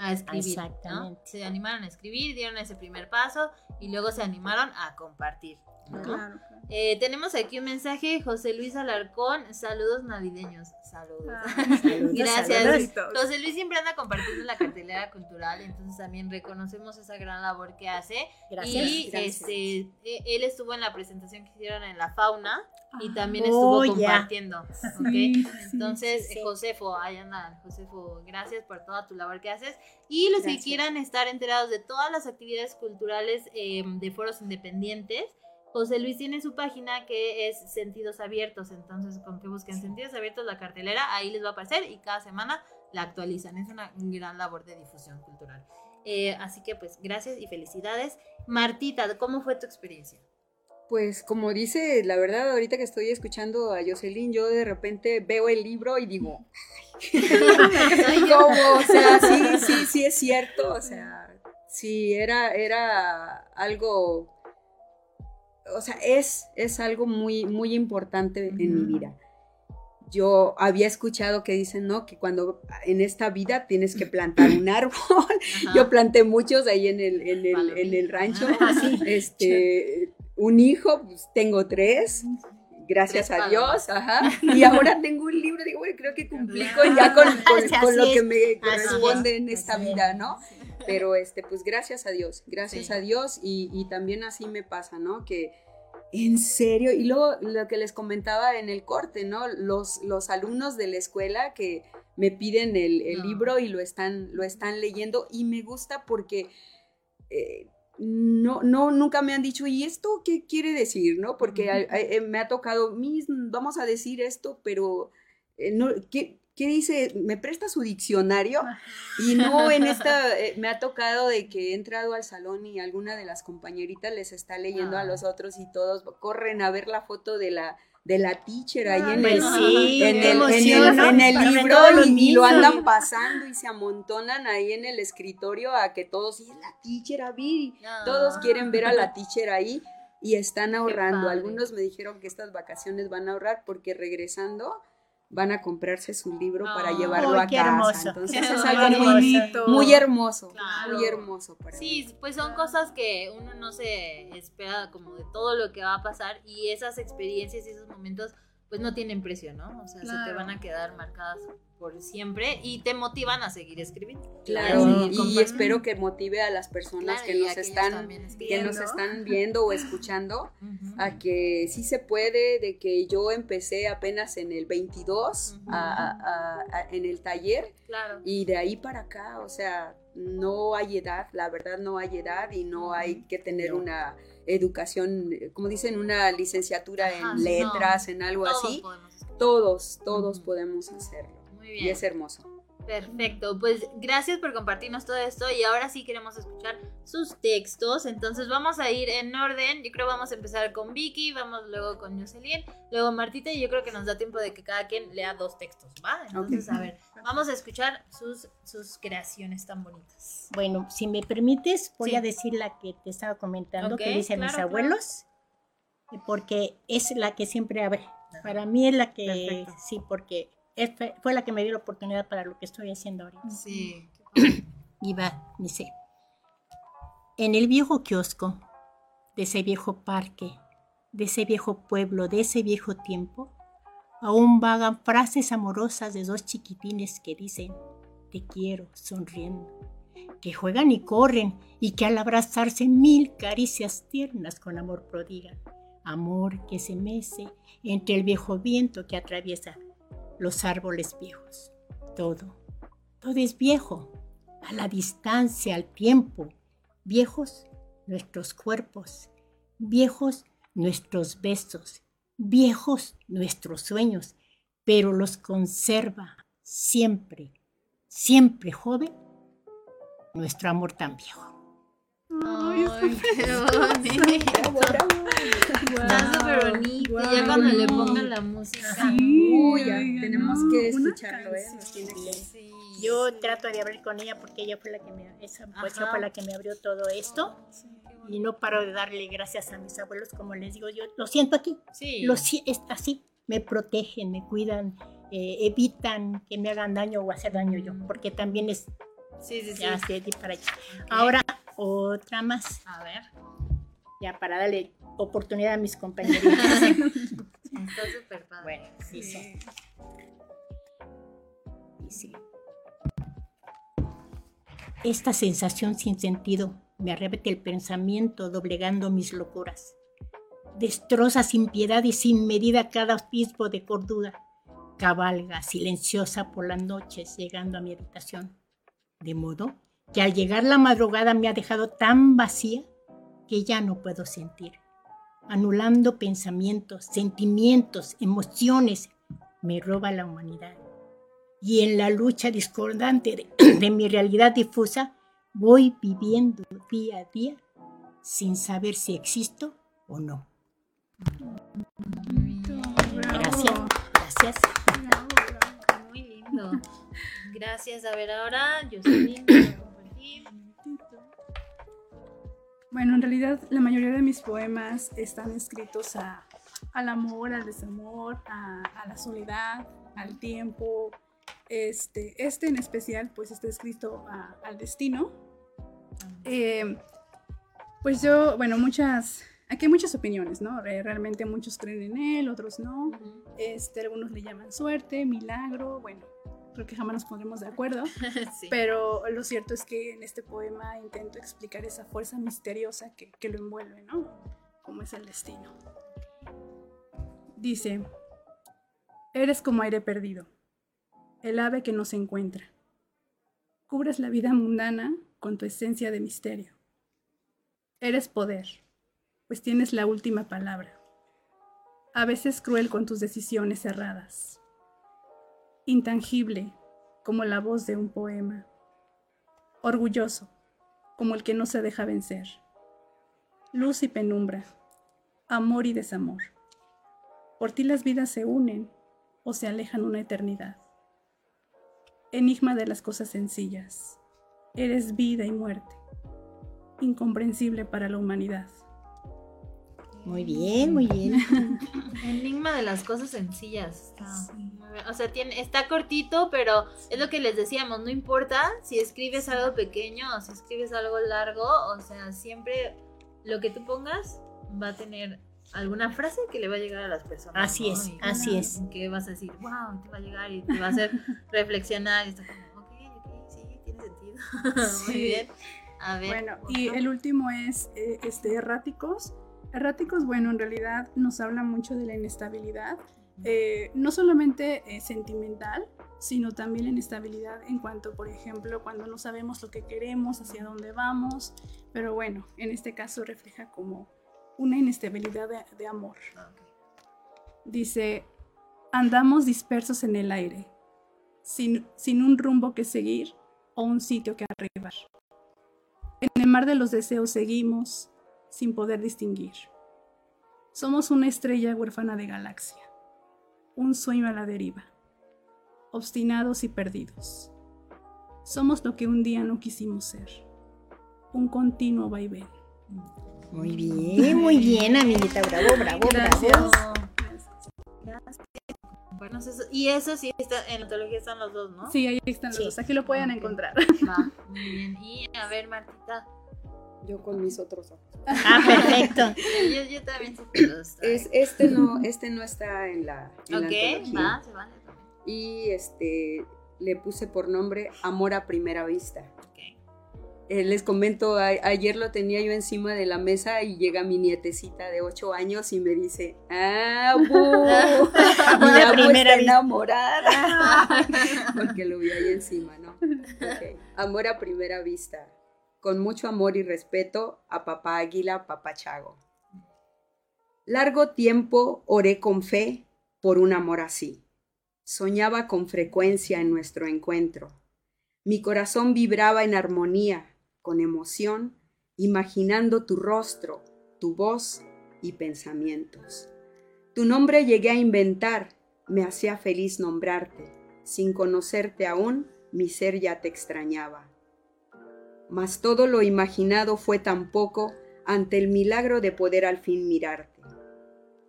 a escribir. ¿no? Se animaron a escribir, dieron ese primer paso y luego se animaron a compartir. Claro, eh, tenemos aquí un mensaje, José Luis Alarcón, saludos navideños. Saludos. Ah, Gracias. José Luis siempre anda compartiendo la cartelera cultural, entonces también reconocemos esa gran labor que hace. Gracias. Y Este, e, él estuvo en la presentación que hicieron en la fauna y también ah, estuvo oh, compartiendo. entonces, Josefo, ahí anda, Josefo, gracias por toda tu labor que haces. Y los que quieran estar enterados de todas las actividades culturales eh, de foros independientes, José Luis tiene su página que es Sentidos Abiertos, entonces con que busquen Sentidos Abiertos la cartelera, ahí les va a aparecer y cada semana la actualizan. Es una gran labor de difusión cultural. Eh, así que pues gracias y felicidades. Martita, ¿cómo fue tu experiencia? Pues como dice, la verdad, ahorita que estoy escuchando a Jocelyn, yo de repente veo el libro y digo, ¿cómo? O sea, sí, sí, sí es cierto, o sea, sí, era, era algo o sea, es, es algo muy, muy importante en mi vida. Yo había escuchado que dicen, ¿no? Que cuando en esta vida tienes que plantar un árbol. Yo planté muchos ahí en el, en el, en el rancho. Este, un hijo, pues tengo tres gracias a Dios, ajá. Y ahora tengo un libro, digo, bueno, creo que cumplí ya con, con, lo que me corresponde en esta vida, ¿no? Pero, este, pues gracias a Dios, gracias a Dios y, y, también así me pasa, ¿no? Que en serio, y luego lo que les comentaba en el corte, ¿no? Los, los alumnos de la escuela que me piden el, el libro y lo están, lo están leyendo y me gusta porque... Eh, no, no, nunca me han dicho, ¿y esto qué quiere decir? ¿No? Porque eh, me ha tocado, vamos a decir esto, pero eh, no, ¿qué, ¿qué dice? ¿Me presta su diccionario? Y no en esta, eh, me ha tocado de que he entrado al salón y alguna de las compañeritas les está leyendo a los ah. otros y todos corren a ver la foto de la de la teacher ahí en, el, en, el, libro y, lo andan pasando y se amontonan ahí en el escritorio a que todos, y la teacher a todos quieren ver a la teacher ahí y están ahorrando. Algunos me dijeron que estas vacaciones van a ahorrar porque regresando van a comprarse su libro para llevarlo a casa. Entonces es algo muy, muy hermoso, muy hermoso para Sí, pues son cosas que uno no se espera como de todo lo que va a pasar y esas experiencias y esos momentos pues no tienen precio, ¿no? O sea, se te van a quedar marcadas por siempre y te motivan a seguir escribiendo. Claro, y, espero que motive a las personas que nos están que nos están viendo o escuchando a que sí se puede, de que yo empecé apenas en el 22 en el taller y de ahí para acá, o sea, no hay edad, la verdad no hay edad y no hay que tener una educación, como dicen, una licenciatura en letras, en algo así. Todos, todos podemos hacerlo. Y es hermoso. Perfecto, pues gracias por compartirnos todo esto y ahora sí queremos escuchar sus textos, entonces vamos a ir en orden, yo creo vamos a empezar con Vicky, vamos luego con Jocelyn, luego Martita y yo creo que nos da tiempo de que cada quien lea dos textos, ¿va? Entonces, a ver, vamos a escuchar sus, sus creaciones tan bonitas. Bueno, si me permites, voy a decir la que te estaba comentando, que dicen mis abuelos, porque es la que siempre abre, para mí es la que, sí, porque fue la que me dio la oportunidad para lo que estoy haciendo ahorita. Sí. y va, dice, en el viejo kiosco, de ese viejo parque, de ese viejo pueblo, de ese viejo tiempo, aún vagan frases amorosas de dos chiquitines que dicen, te quiero, sonriendo, que juegan y corren y que al abrazarse mil caricias tiernas con amor prodigan, amor que se mece entre el viejo viento que atraviesa los árboles viejos. Todo, todo es viejo, a la distancia, al tiempo. Viejos nuestros cuerpos, viejos nuestros besos, viejos nuestros sueños, pero los conserva siempre, siempre joven nuestro amor tan viejo. Ay, qué bonito. Está súper bonito. Ya cuando le pongan la música. Uy, tenemos que escucharlo, ¿eh? Yo trato de hablar con ella porque ella fue la que me, esa poesía fue la que me abrió todo esto. Y no paro de darle gracias a mis abuelos, como les digo, yo lo siento aquí. Sí. Lo, es así, me protegen, me cuidan, eh, evitan que me hagan daño o hacer daño yo, porque también es Sí, sí, sí. Ya, para allá. Ahora, otra más. A ver. Ya, para darle oportunidad a mis compañeros. Está súper padre. Bueno, sí, sí. sí. Esta sensación sin sentido me arrebata el pensamiento doblegando mis locuras. Destroza sin piedad y sin medida cada abismo de cordura. Cabalga silenciosa por las noches llegando a mi habitación de modo que al llegar la madrugada me ha dejado tan vacía que ya no puedo sentir. Anulando pensamientos, sentimientos, emociones, me roba la humanidad. Y en la lucha discordante de, mi realidad difusa, voy viviendo día a día sin saber si existo o no. Gracias, gracias. Muy lindo. Gracias. A ver, ahora Jocelyn, Bueno, en realidad la mayoría de mis poemas están escritos a, al amor, al desamor, a, la soledad, al tiempo. Este, este en especial, pues está escrito al destino. Eh, pues yo, bueno, muchas, aquí hay muchas opiniones, ¿no? Realmente muchos creen en él, otros no. Este, algunos le llaman suerte, milagro, bueno, creo que jamás nos pondremos de acuerdo, pero lo cierto es que en este poema intento explicar esa fuerza misteriosa que, que lo envuelve, ¿no? Como es el destino. Dice, eres como aire perdido, el ave que no se encuentra. Cubres la vida mundana con tu esencia de misterio. Eres poder, pues tienes la última palabra. A veces cruel con tus decisiones erradas intangible como la voz de un poema, orgulloso como el que no se deja vencer, luz y penumbra, amor y desamor. Por ti las vidas se unen o se alejan una eternidad. Enigma de las cosas sencillas, eres vida y muerte, incomprensible para la humanidad. Muy bien, muy bien. Enigma de las cosas sencillas. O sea, tiene, está cortito, pero es lo que les decíamos, no importa si escribes algo pequeño o si escribes algo largo, o sea, siempre lo que tú pongas va a tener alguna frase que le va a llegar a las personas. Así es, así es. Que vas a decir, wow, te va a llegar y te va a hacer reflexionar y está como, ok, ok, sí, tiene sentido. Muy bien. A ver. Bueno, y el último es eh, este, erráticos. Erráticos, bueno, en realidad nos habla mucho de la inestabilidad, eh, no solamente eh, sentimental, sino también la inestabilidad en cuanto, por ejemplo, cuando no sabemos lo que queremos, hacia dónde vamos, pero bueno, en este caso refleja como una inestabilidad de, amor. Ah, Dice, andamos dispersos en el aire, sin, sin un rumbo que seguir o un sitio que arribar. En el mar de los deseos seguimos, sin poder distinguir. Somos una estrella huérfana de galaxia, un sueño a la deriva, obstinados y perdidos. Somos lo que un día no quisimos ser, un continuo vaivén. Muy bien, muy bien, amiguita, bravo, bravo, bravo. Bueno, y eso sí está en la antología están los dos, ¿no? Sí, ahí están los dos. Aquí lo pueden encontrar. Va, muy bien. Y a ver, Martita, yo con mis otros ojos. Ah, perfecto. yo, también es, este no, este no está en la. En ok, va, se vale Y este le puse por nombre Amor a Primera Vista. Eh, les comento, ayer lo tenía yo encima de la mesa y llega mi nietecita de 8 años y me dice, ah, mi amo primera está enamorada. Porque lo vi ahí encima, ¿no? Amor a primera vista con mucho amor y respeto a papá Águila, papá Chago. Largo tiempo oré con fe por un amor así. Soñaba con frecuencia en nuestro encuentro. Mi corazón vibraba en armonía, con emoción, imaginando tu rostro, tu voz y pensamientos. Tu nombre llegué a inventar, me hacía feliz nombrarte. Sin conocerte aún, mi ser ya te extrañaba mas todo lo imaginado fue tan poco ante el milagro de poder al fin mirarte.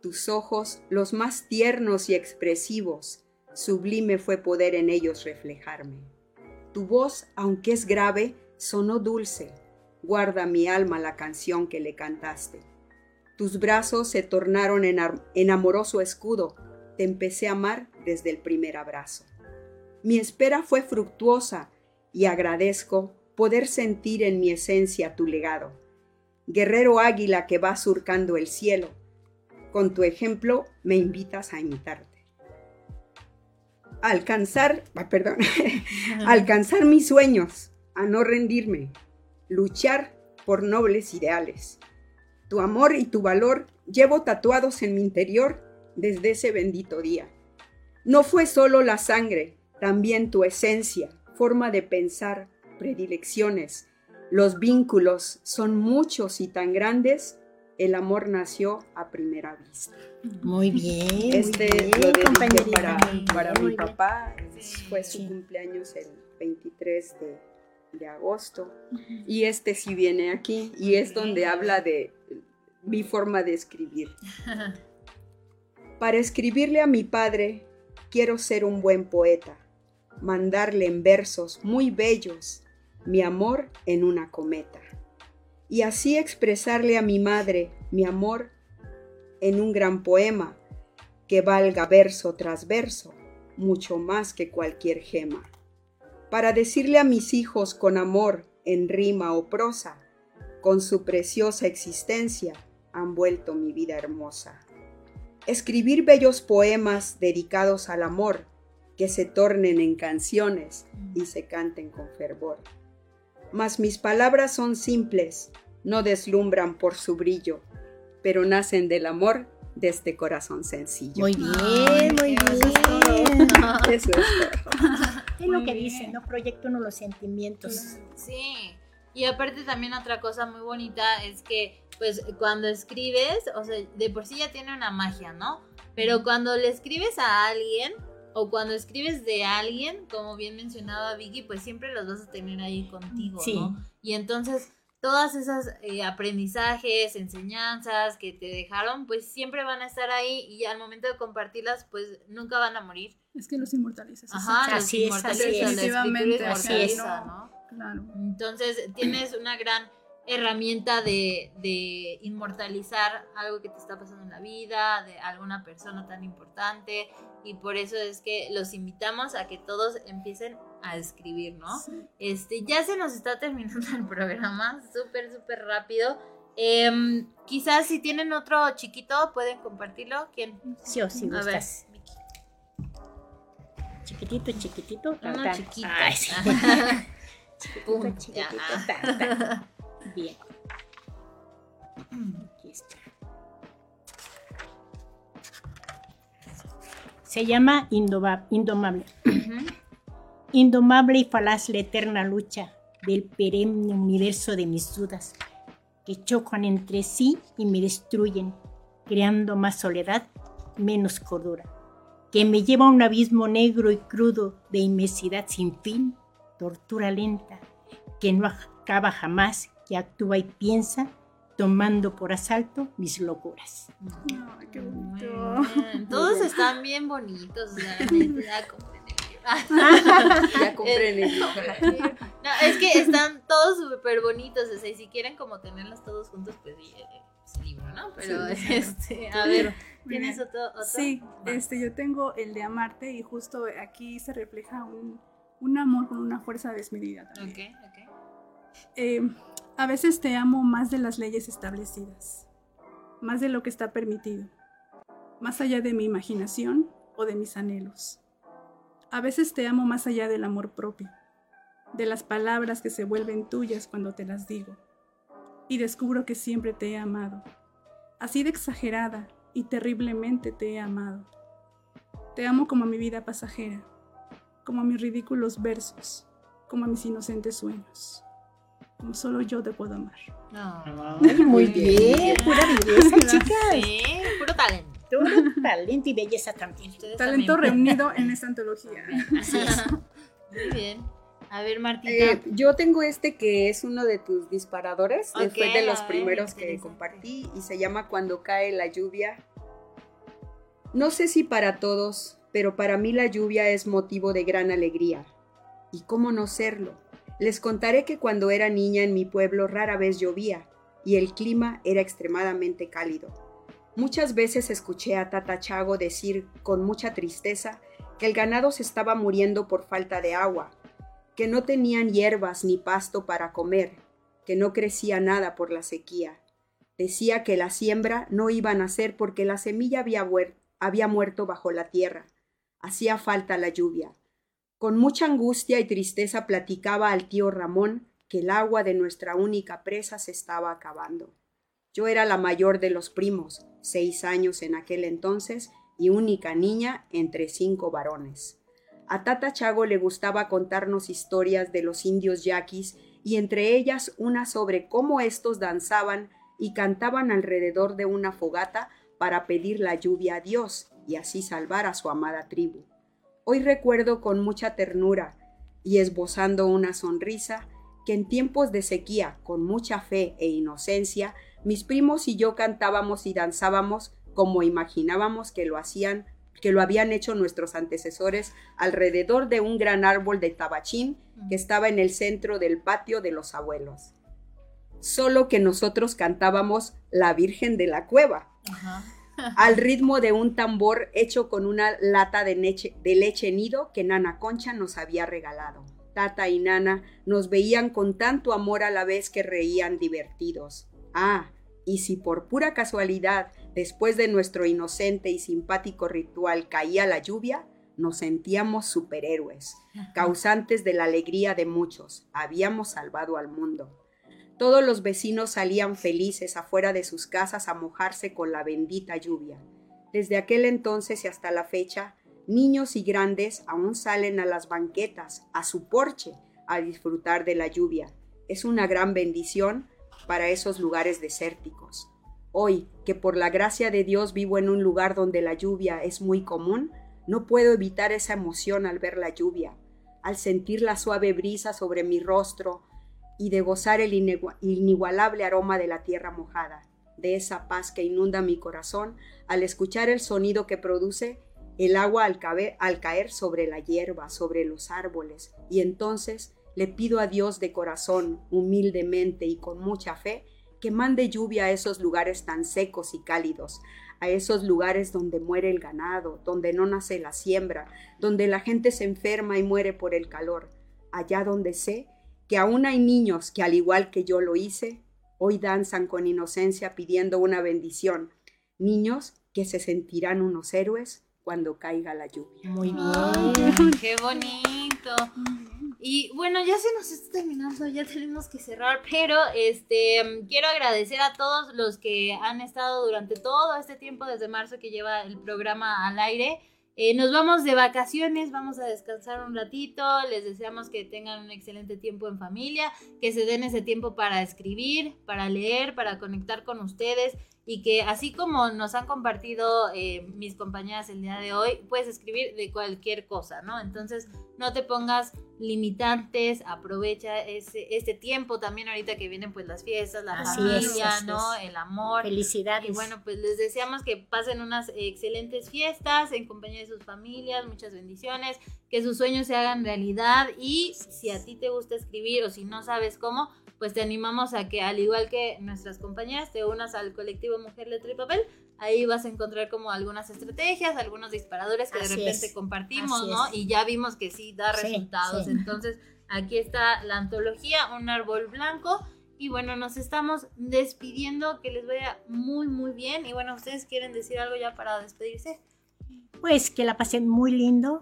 Tus ojos, los más tiernos y expresivos, sublime fue poder en ellos reflejarme. Tu voz, aunque es grave, sonó dulce, guarda mi alma la canción que le cantaste. Tus brazos se tornaron en, amoroso escudo, te empecé a amar desde el primer abrazo. Mi espera fue fructuosa y agradezco poder sentir en mi esencia tu legado. Guerrero águila que va surcando el cielo, con tu ejemplo me invitas a imitarte. Alcanzar, perdón, alcanzar mis sueños, a no rendirme, luchar por nobles ideales. Tu amor y tu valor llevo tatuados en mi interior desde ese bendito día. No fue solo la sangre, también tu esencia, forma de pensar, predilecciones. Los vínculos son muchos y tan grandes, el amor nació a primera vista. Muy bien. Este lo dediqué para, para mi papá. Fue su cumpleaños el 23 de, de agosto. Y este sí viene aquí y es donde habla de mi forma de escribir. Para escribirle a mi padre, quiero ser un buen poeta, mandarle en versos muy bellos mi amor en una cometa. Y así expresarle a mi madre mi amor en un gran poema que valga verso tras verso, mucho más que cualquier gema. Para decirle a mis hijos con amor en rima o prosa, con su preciosa existencia han vuelto mi vida hermosa. Escribir bellos poemas dedicados al amor, que se tornen en canciones y se canten con fervor mas mis palabras son simples, no deslumbran por su brillo, pero nacen del amor de este corazón sencillo. Muy bien, muy bien. Eso es. Es lo que dicen, ¿no? Proyecta uno los sentimientos. Sí. Y aparte también otra cosa muy bonita es que pues cuando escribes, o sea, de por sí ya tiene una magia, ¿no? Pero cuando le escribes a alguien o cuando escribes de alguien, como bien mencionaba Vicky, pues siempre los vas a tener ahí contigo, ¿no? Y entonces todas esas eh, aprendizajes, enseñanzas que te dejaron, pues siempre van a estar ahí y al momento de compartirlas, pues nunca van a morir. Es que los inmortalizas. Ajá, los así es, definitivamente, así es. ¿no? Claro. Entonces tienes una gran herramienta de, de, inmortalizar algo que te está pasando en la vida, de alguna persona tan importante, y por eso es que los invitamos a que todos empiecen a escribir, ¿no? Este, ya se nos está terminando el programa, súper, súper rápido. Em, quizás si tienen otro chiquito, pueden compartirlo. ¿Quién? Sí o sí, A ver. Chiquitito, chiquitito. Uno chiquito. Ay, sí. Pum, chiquitito, ya. Bien. Aquí está. Se llama Indoma- Indomable. Indomable y falaz la eterna lucha del perenne universo de mis dudas, que chocan entre sí y me destruyen, creando más soledad, menos cordura, que me lleva a un abismo negro y crudo de inmensidad sin fin, tortura lenta, que no acaba jamás, que actúa y piensa, tomando por asalto mis locuras. Ay, qué Muy bonito. bien. Todos están bien bonitos, o sea, neta, ya compré el libro. Ya compré el libro. No, es que están todos súper bonitos, o sea, y si quieren como tenerlos todos juntos, pues sí, eh, es libro, ¿no? Pero, Sí. este, a ver, ¿tienes otro, otro? Sí, Va. este, yo tengo el de amarte y justo aquí se refleja un, un amor con una fuerza desmedida también. Ok, ok. Eh, a veces te amo más de las leyes establecidas, más de lo que está permitido, más allá de mi imaginación o de mis anhelos. A veces te amo más allá del amor propio, de las palabras que se vuelven tuyas cuando te las digo, y descubro que siempre te he amado, así de exagerada y terriblemente te he amado. Te amo como a mi vida pasajera, como a mis ridículos versos, como a mis inocentes sueños solo yo te puedo amar. No. Ay, muy bien, pura belleza, chicas. Sí, puro talento. Puro talento y belleza también. Ustedes Talento también. reunido en esta antología. Así es. Muy bien. A ver, Martita. Eh, yo tengo este que es uno de tus disparadores. Ok, Fue de los ver, primeros que compartí y se llama Cuando cae la lluvia. No sé si para todos, pero para mí la lluvia es motivo de gran alegría. ¿Y cómo no serlo? Les contaré que cuando era niña en mi pueblo rara vez llovía y el clima era extremadamente cálido. Muchas veces escuché a Tata Chago decir con mucha tristeza que el ganado se estaba muriendo por falta de agua, que no tenían hierbas ni pasto para comer, que no crecía nada por la sequía. Decía que la siembra no iba a nacer porque la semilla había, había muerto bajo la tierra. Hacía falta la lluvia. Con mucha angustia y tristeza platicaba al tío Ramón que el agua de nuestra única presa se estaba acabando. Yo era la mayor de los primos, seis años en aquel entonces, y única niña entre cinco varones. A Tata Chago le gustaba contarnos historias de los indios yaquis y entre ellas una sobre cómo estos danzaban y cantaban alrededor de una fogata para pedir la lluvia a Dios y así salvar a su amada tribu. Hoy recuerdo con mucha ternura y esbozando una sonrisa que en tiempos de sequía, con mucha fe e inocencia, mis primos y yo cantábamos y danzábamos como imaginábamos que lo hacían, que lo habían hecho nuestros antecesores alrededor de un gran árbol de tabachín que estaba en el centro del patio de los abuelos. Solo que nosotros cantábamos La Virgen de la Cueva, Ajá. Al ritmo de un tambor hecho con una lata de leche, de leche nido que Nana Concha nos había regalado. Tata y Nana nos veían con tanto amor a la vez que reían divertidos. Ah, y si por pura casualidad, después de nuestro inocente y simpático ritual caía la lluvia, nos sentíamos superhéroes, causantes de la alegría de muchos. Habíamos salvado al mundo. Todos los vecinos salían felices afuera de sus casas a mojarse con la bendita lluvia. Desde aquel entonces y hasta la fecha, Niños y grandes aún salen a las banquetas, a su porche, a disfrutar de la lluvia. Es una gran bendición para esos lugares desérticos. Hoy, que por la gracia de Dios vivo en un lugar donde la lluvia es muy común, no puedo evitar esa emoción al ver la lluvia, al sentir la suave brisa sobre mi rostro y de gozar el inigualable aroma de la tierra mojada, de esa paz que inunda mi corazón al escuchar el sonido que produce el agua al, al caer sobre la hierba, sobre los árboles, y entonces le pido a Dios de corazón, humildemente y con mucha fe, que mande lluvia a esos lugares tan secos y cálidos, a esos lugares donde muere el ganado, donde no nace la siembra, donde la gente se enferma y muere por el calor, allá donde sé que aún hay niños que al igual que yo lo hice, hoy danzan con inocencia pidiendo una bendición, niños que se sentirán unos héroes cuando caiga la lluvia. Muy bien. qué bonito. Y bueno, ya se nos está terminando, ya tenemos que cerrar, pero este quiero agradecer a todos los que han estado durante todo este tiempo desde marzo que lleva el programa al aire. Eh, nos vamos de vacaciones, vamos a descansar un ratito, les deseamos que tengan un excelente tiempo en familia, que se den ese tiempo para escribir, para leer, para conectar con ustedes y que así como nos han compartido eh, mis compañeras el día de hoy, puedes escribir de cualquier cosa, ¿no? Entonces no te pongas limitantes, aprovecha ese, este tiempo también ahorita que vienen pues las fiestas, la familia, ¿no? El amor. Felicidades. Y bueno, pues les deseamos que pasen unas excelentes fiestas en compañía de sus familias, muchas bendiciones, que sus sueños se hagan realidad y si a ti te gusta escribir o si no sabes cómo, pues te animamos a que al igual que nuestras compañeras te unas al colectivo Mujer Letra y Papel. Ahí vas a encontrar como algunas estrategias, algunos disparadores que de repente compartimos, ¿no? Y ya vimos que sí da resultados. Entonces, aquí está la antología, un árbol blanco. Y bueno, nos estamos despidiendo, que les vaya muy, muy bien. Y bueno, ¿ustedes quieren decir algo ya para despedirse? Pues que la pasen muy lindo,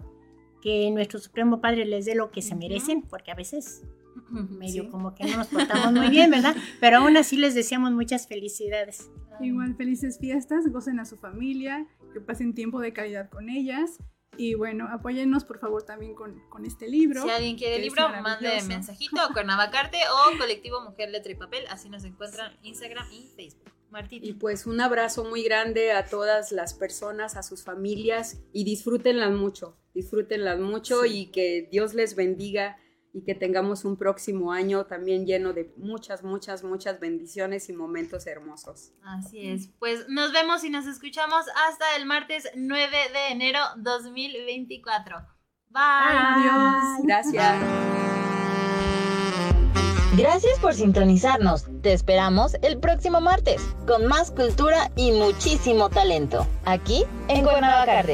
que nuestro Supremo Padre les dé lo que se merecen, porque a veces medio como que no nos portamos muy bien, ¿verdad? Pero aún así les deseamos muchas felicidades. Igual felices fiestas, gocen a su familia, que pasen tiempo de calidad con ellas. Y bueno, apóyennos por favor también con, con este libro. Si alguien quiere el libro, mande mensajito a Cuernavacarte o Colectivo Mujer Letra y Papel. Así nos encuentran Instagram y Facebook. Martita. Y pues un abrazo muy grande a todas las personas, a sus familias y disfrútenlas mucho, disfrútenlas mucho y que Dios les bendiga y que tengamos un próximo año también lleno de muchas, muchas, muchas bendiciones y momentos hermosos. Así es. Pues nos vemos y nos escuchamos hasta el martes 9 de enero 2024. Bye. Adiós. Gracias. Gracias por sintonizarnos. Te esperamos el próximo martes con más cultura y muchísimo talento. Aquí en Cuernavaca.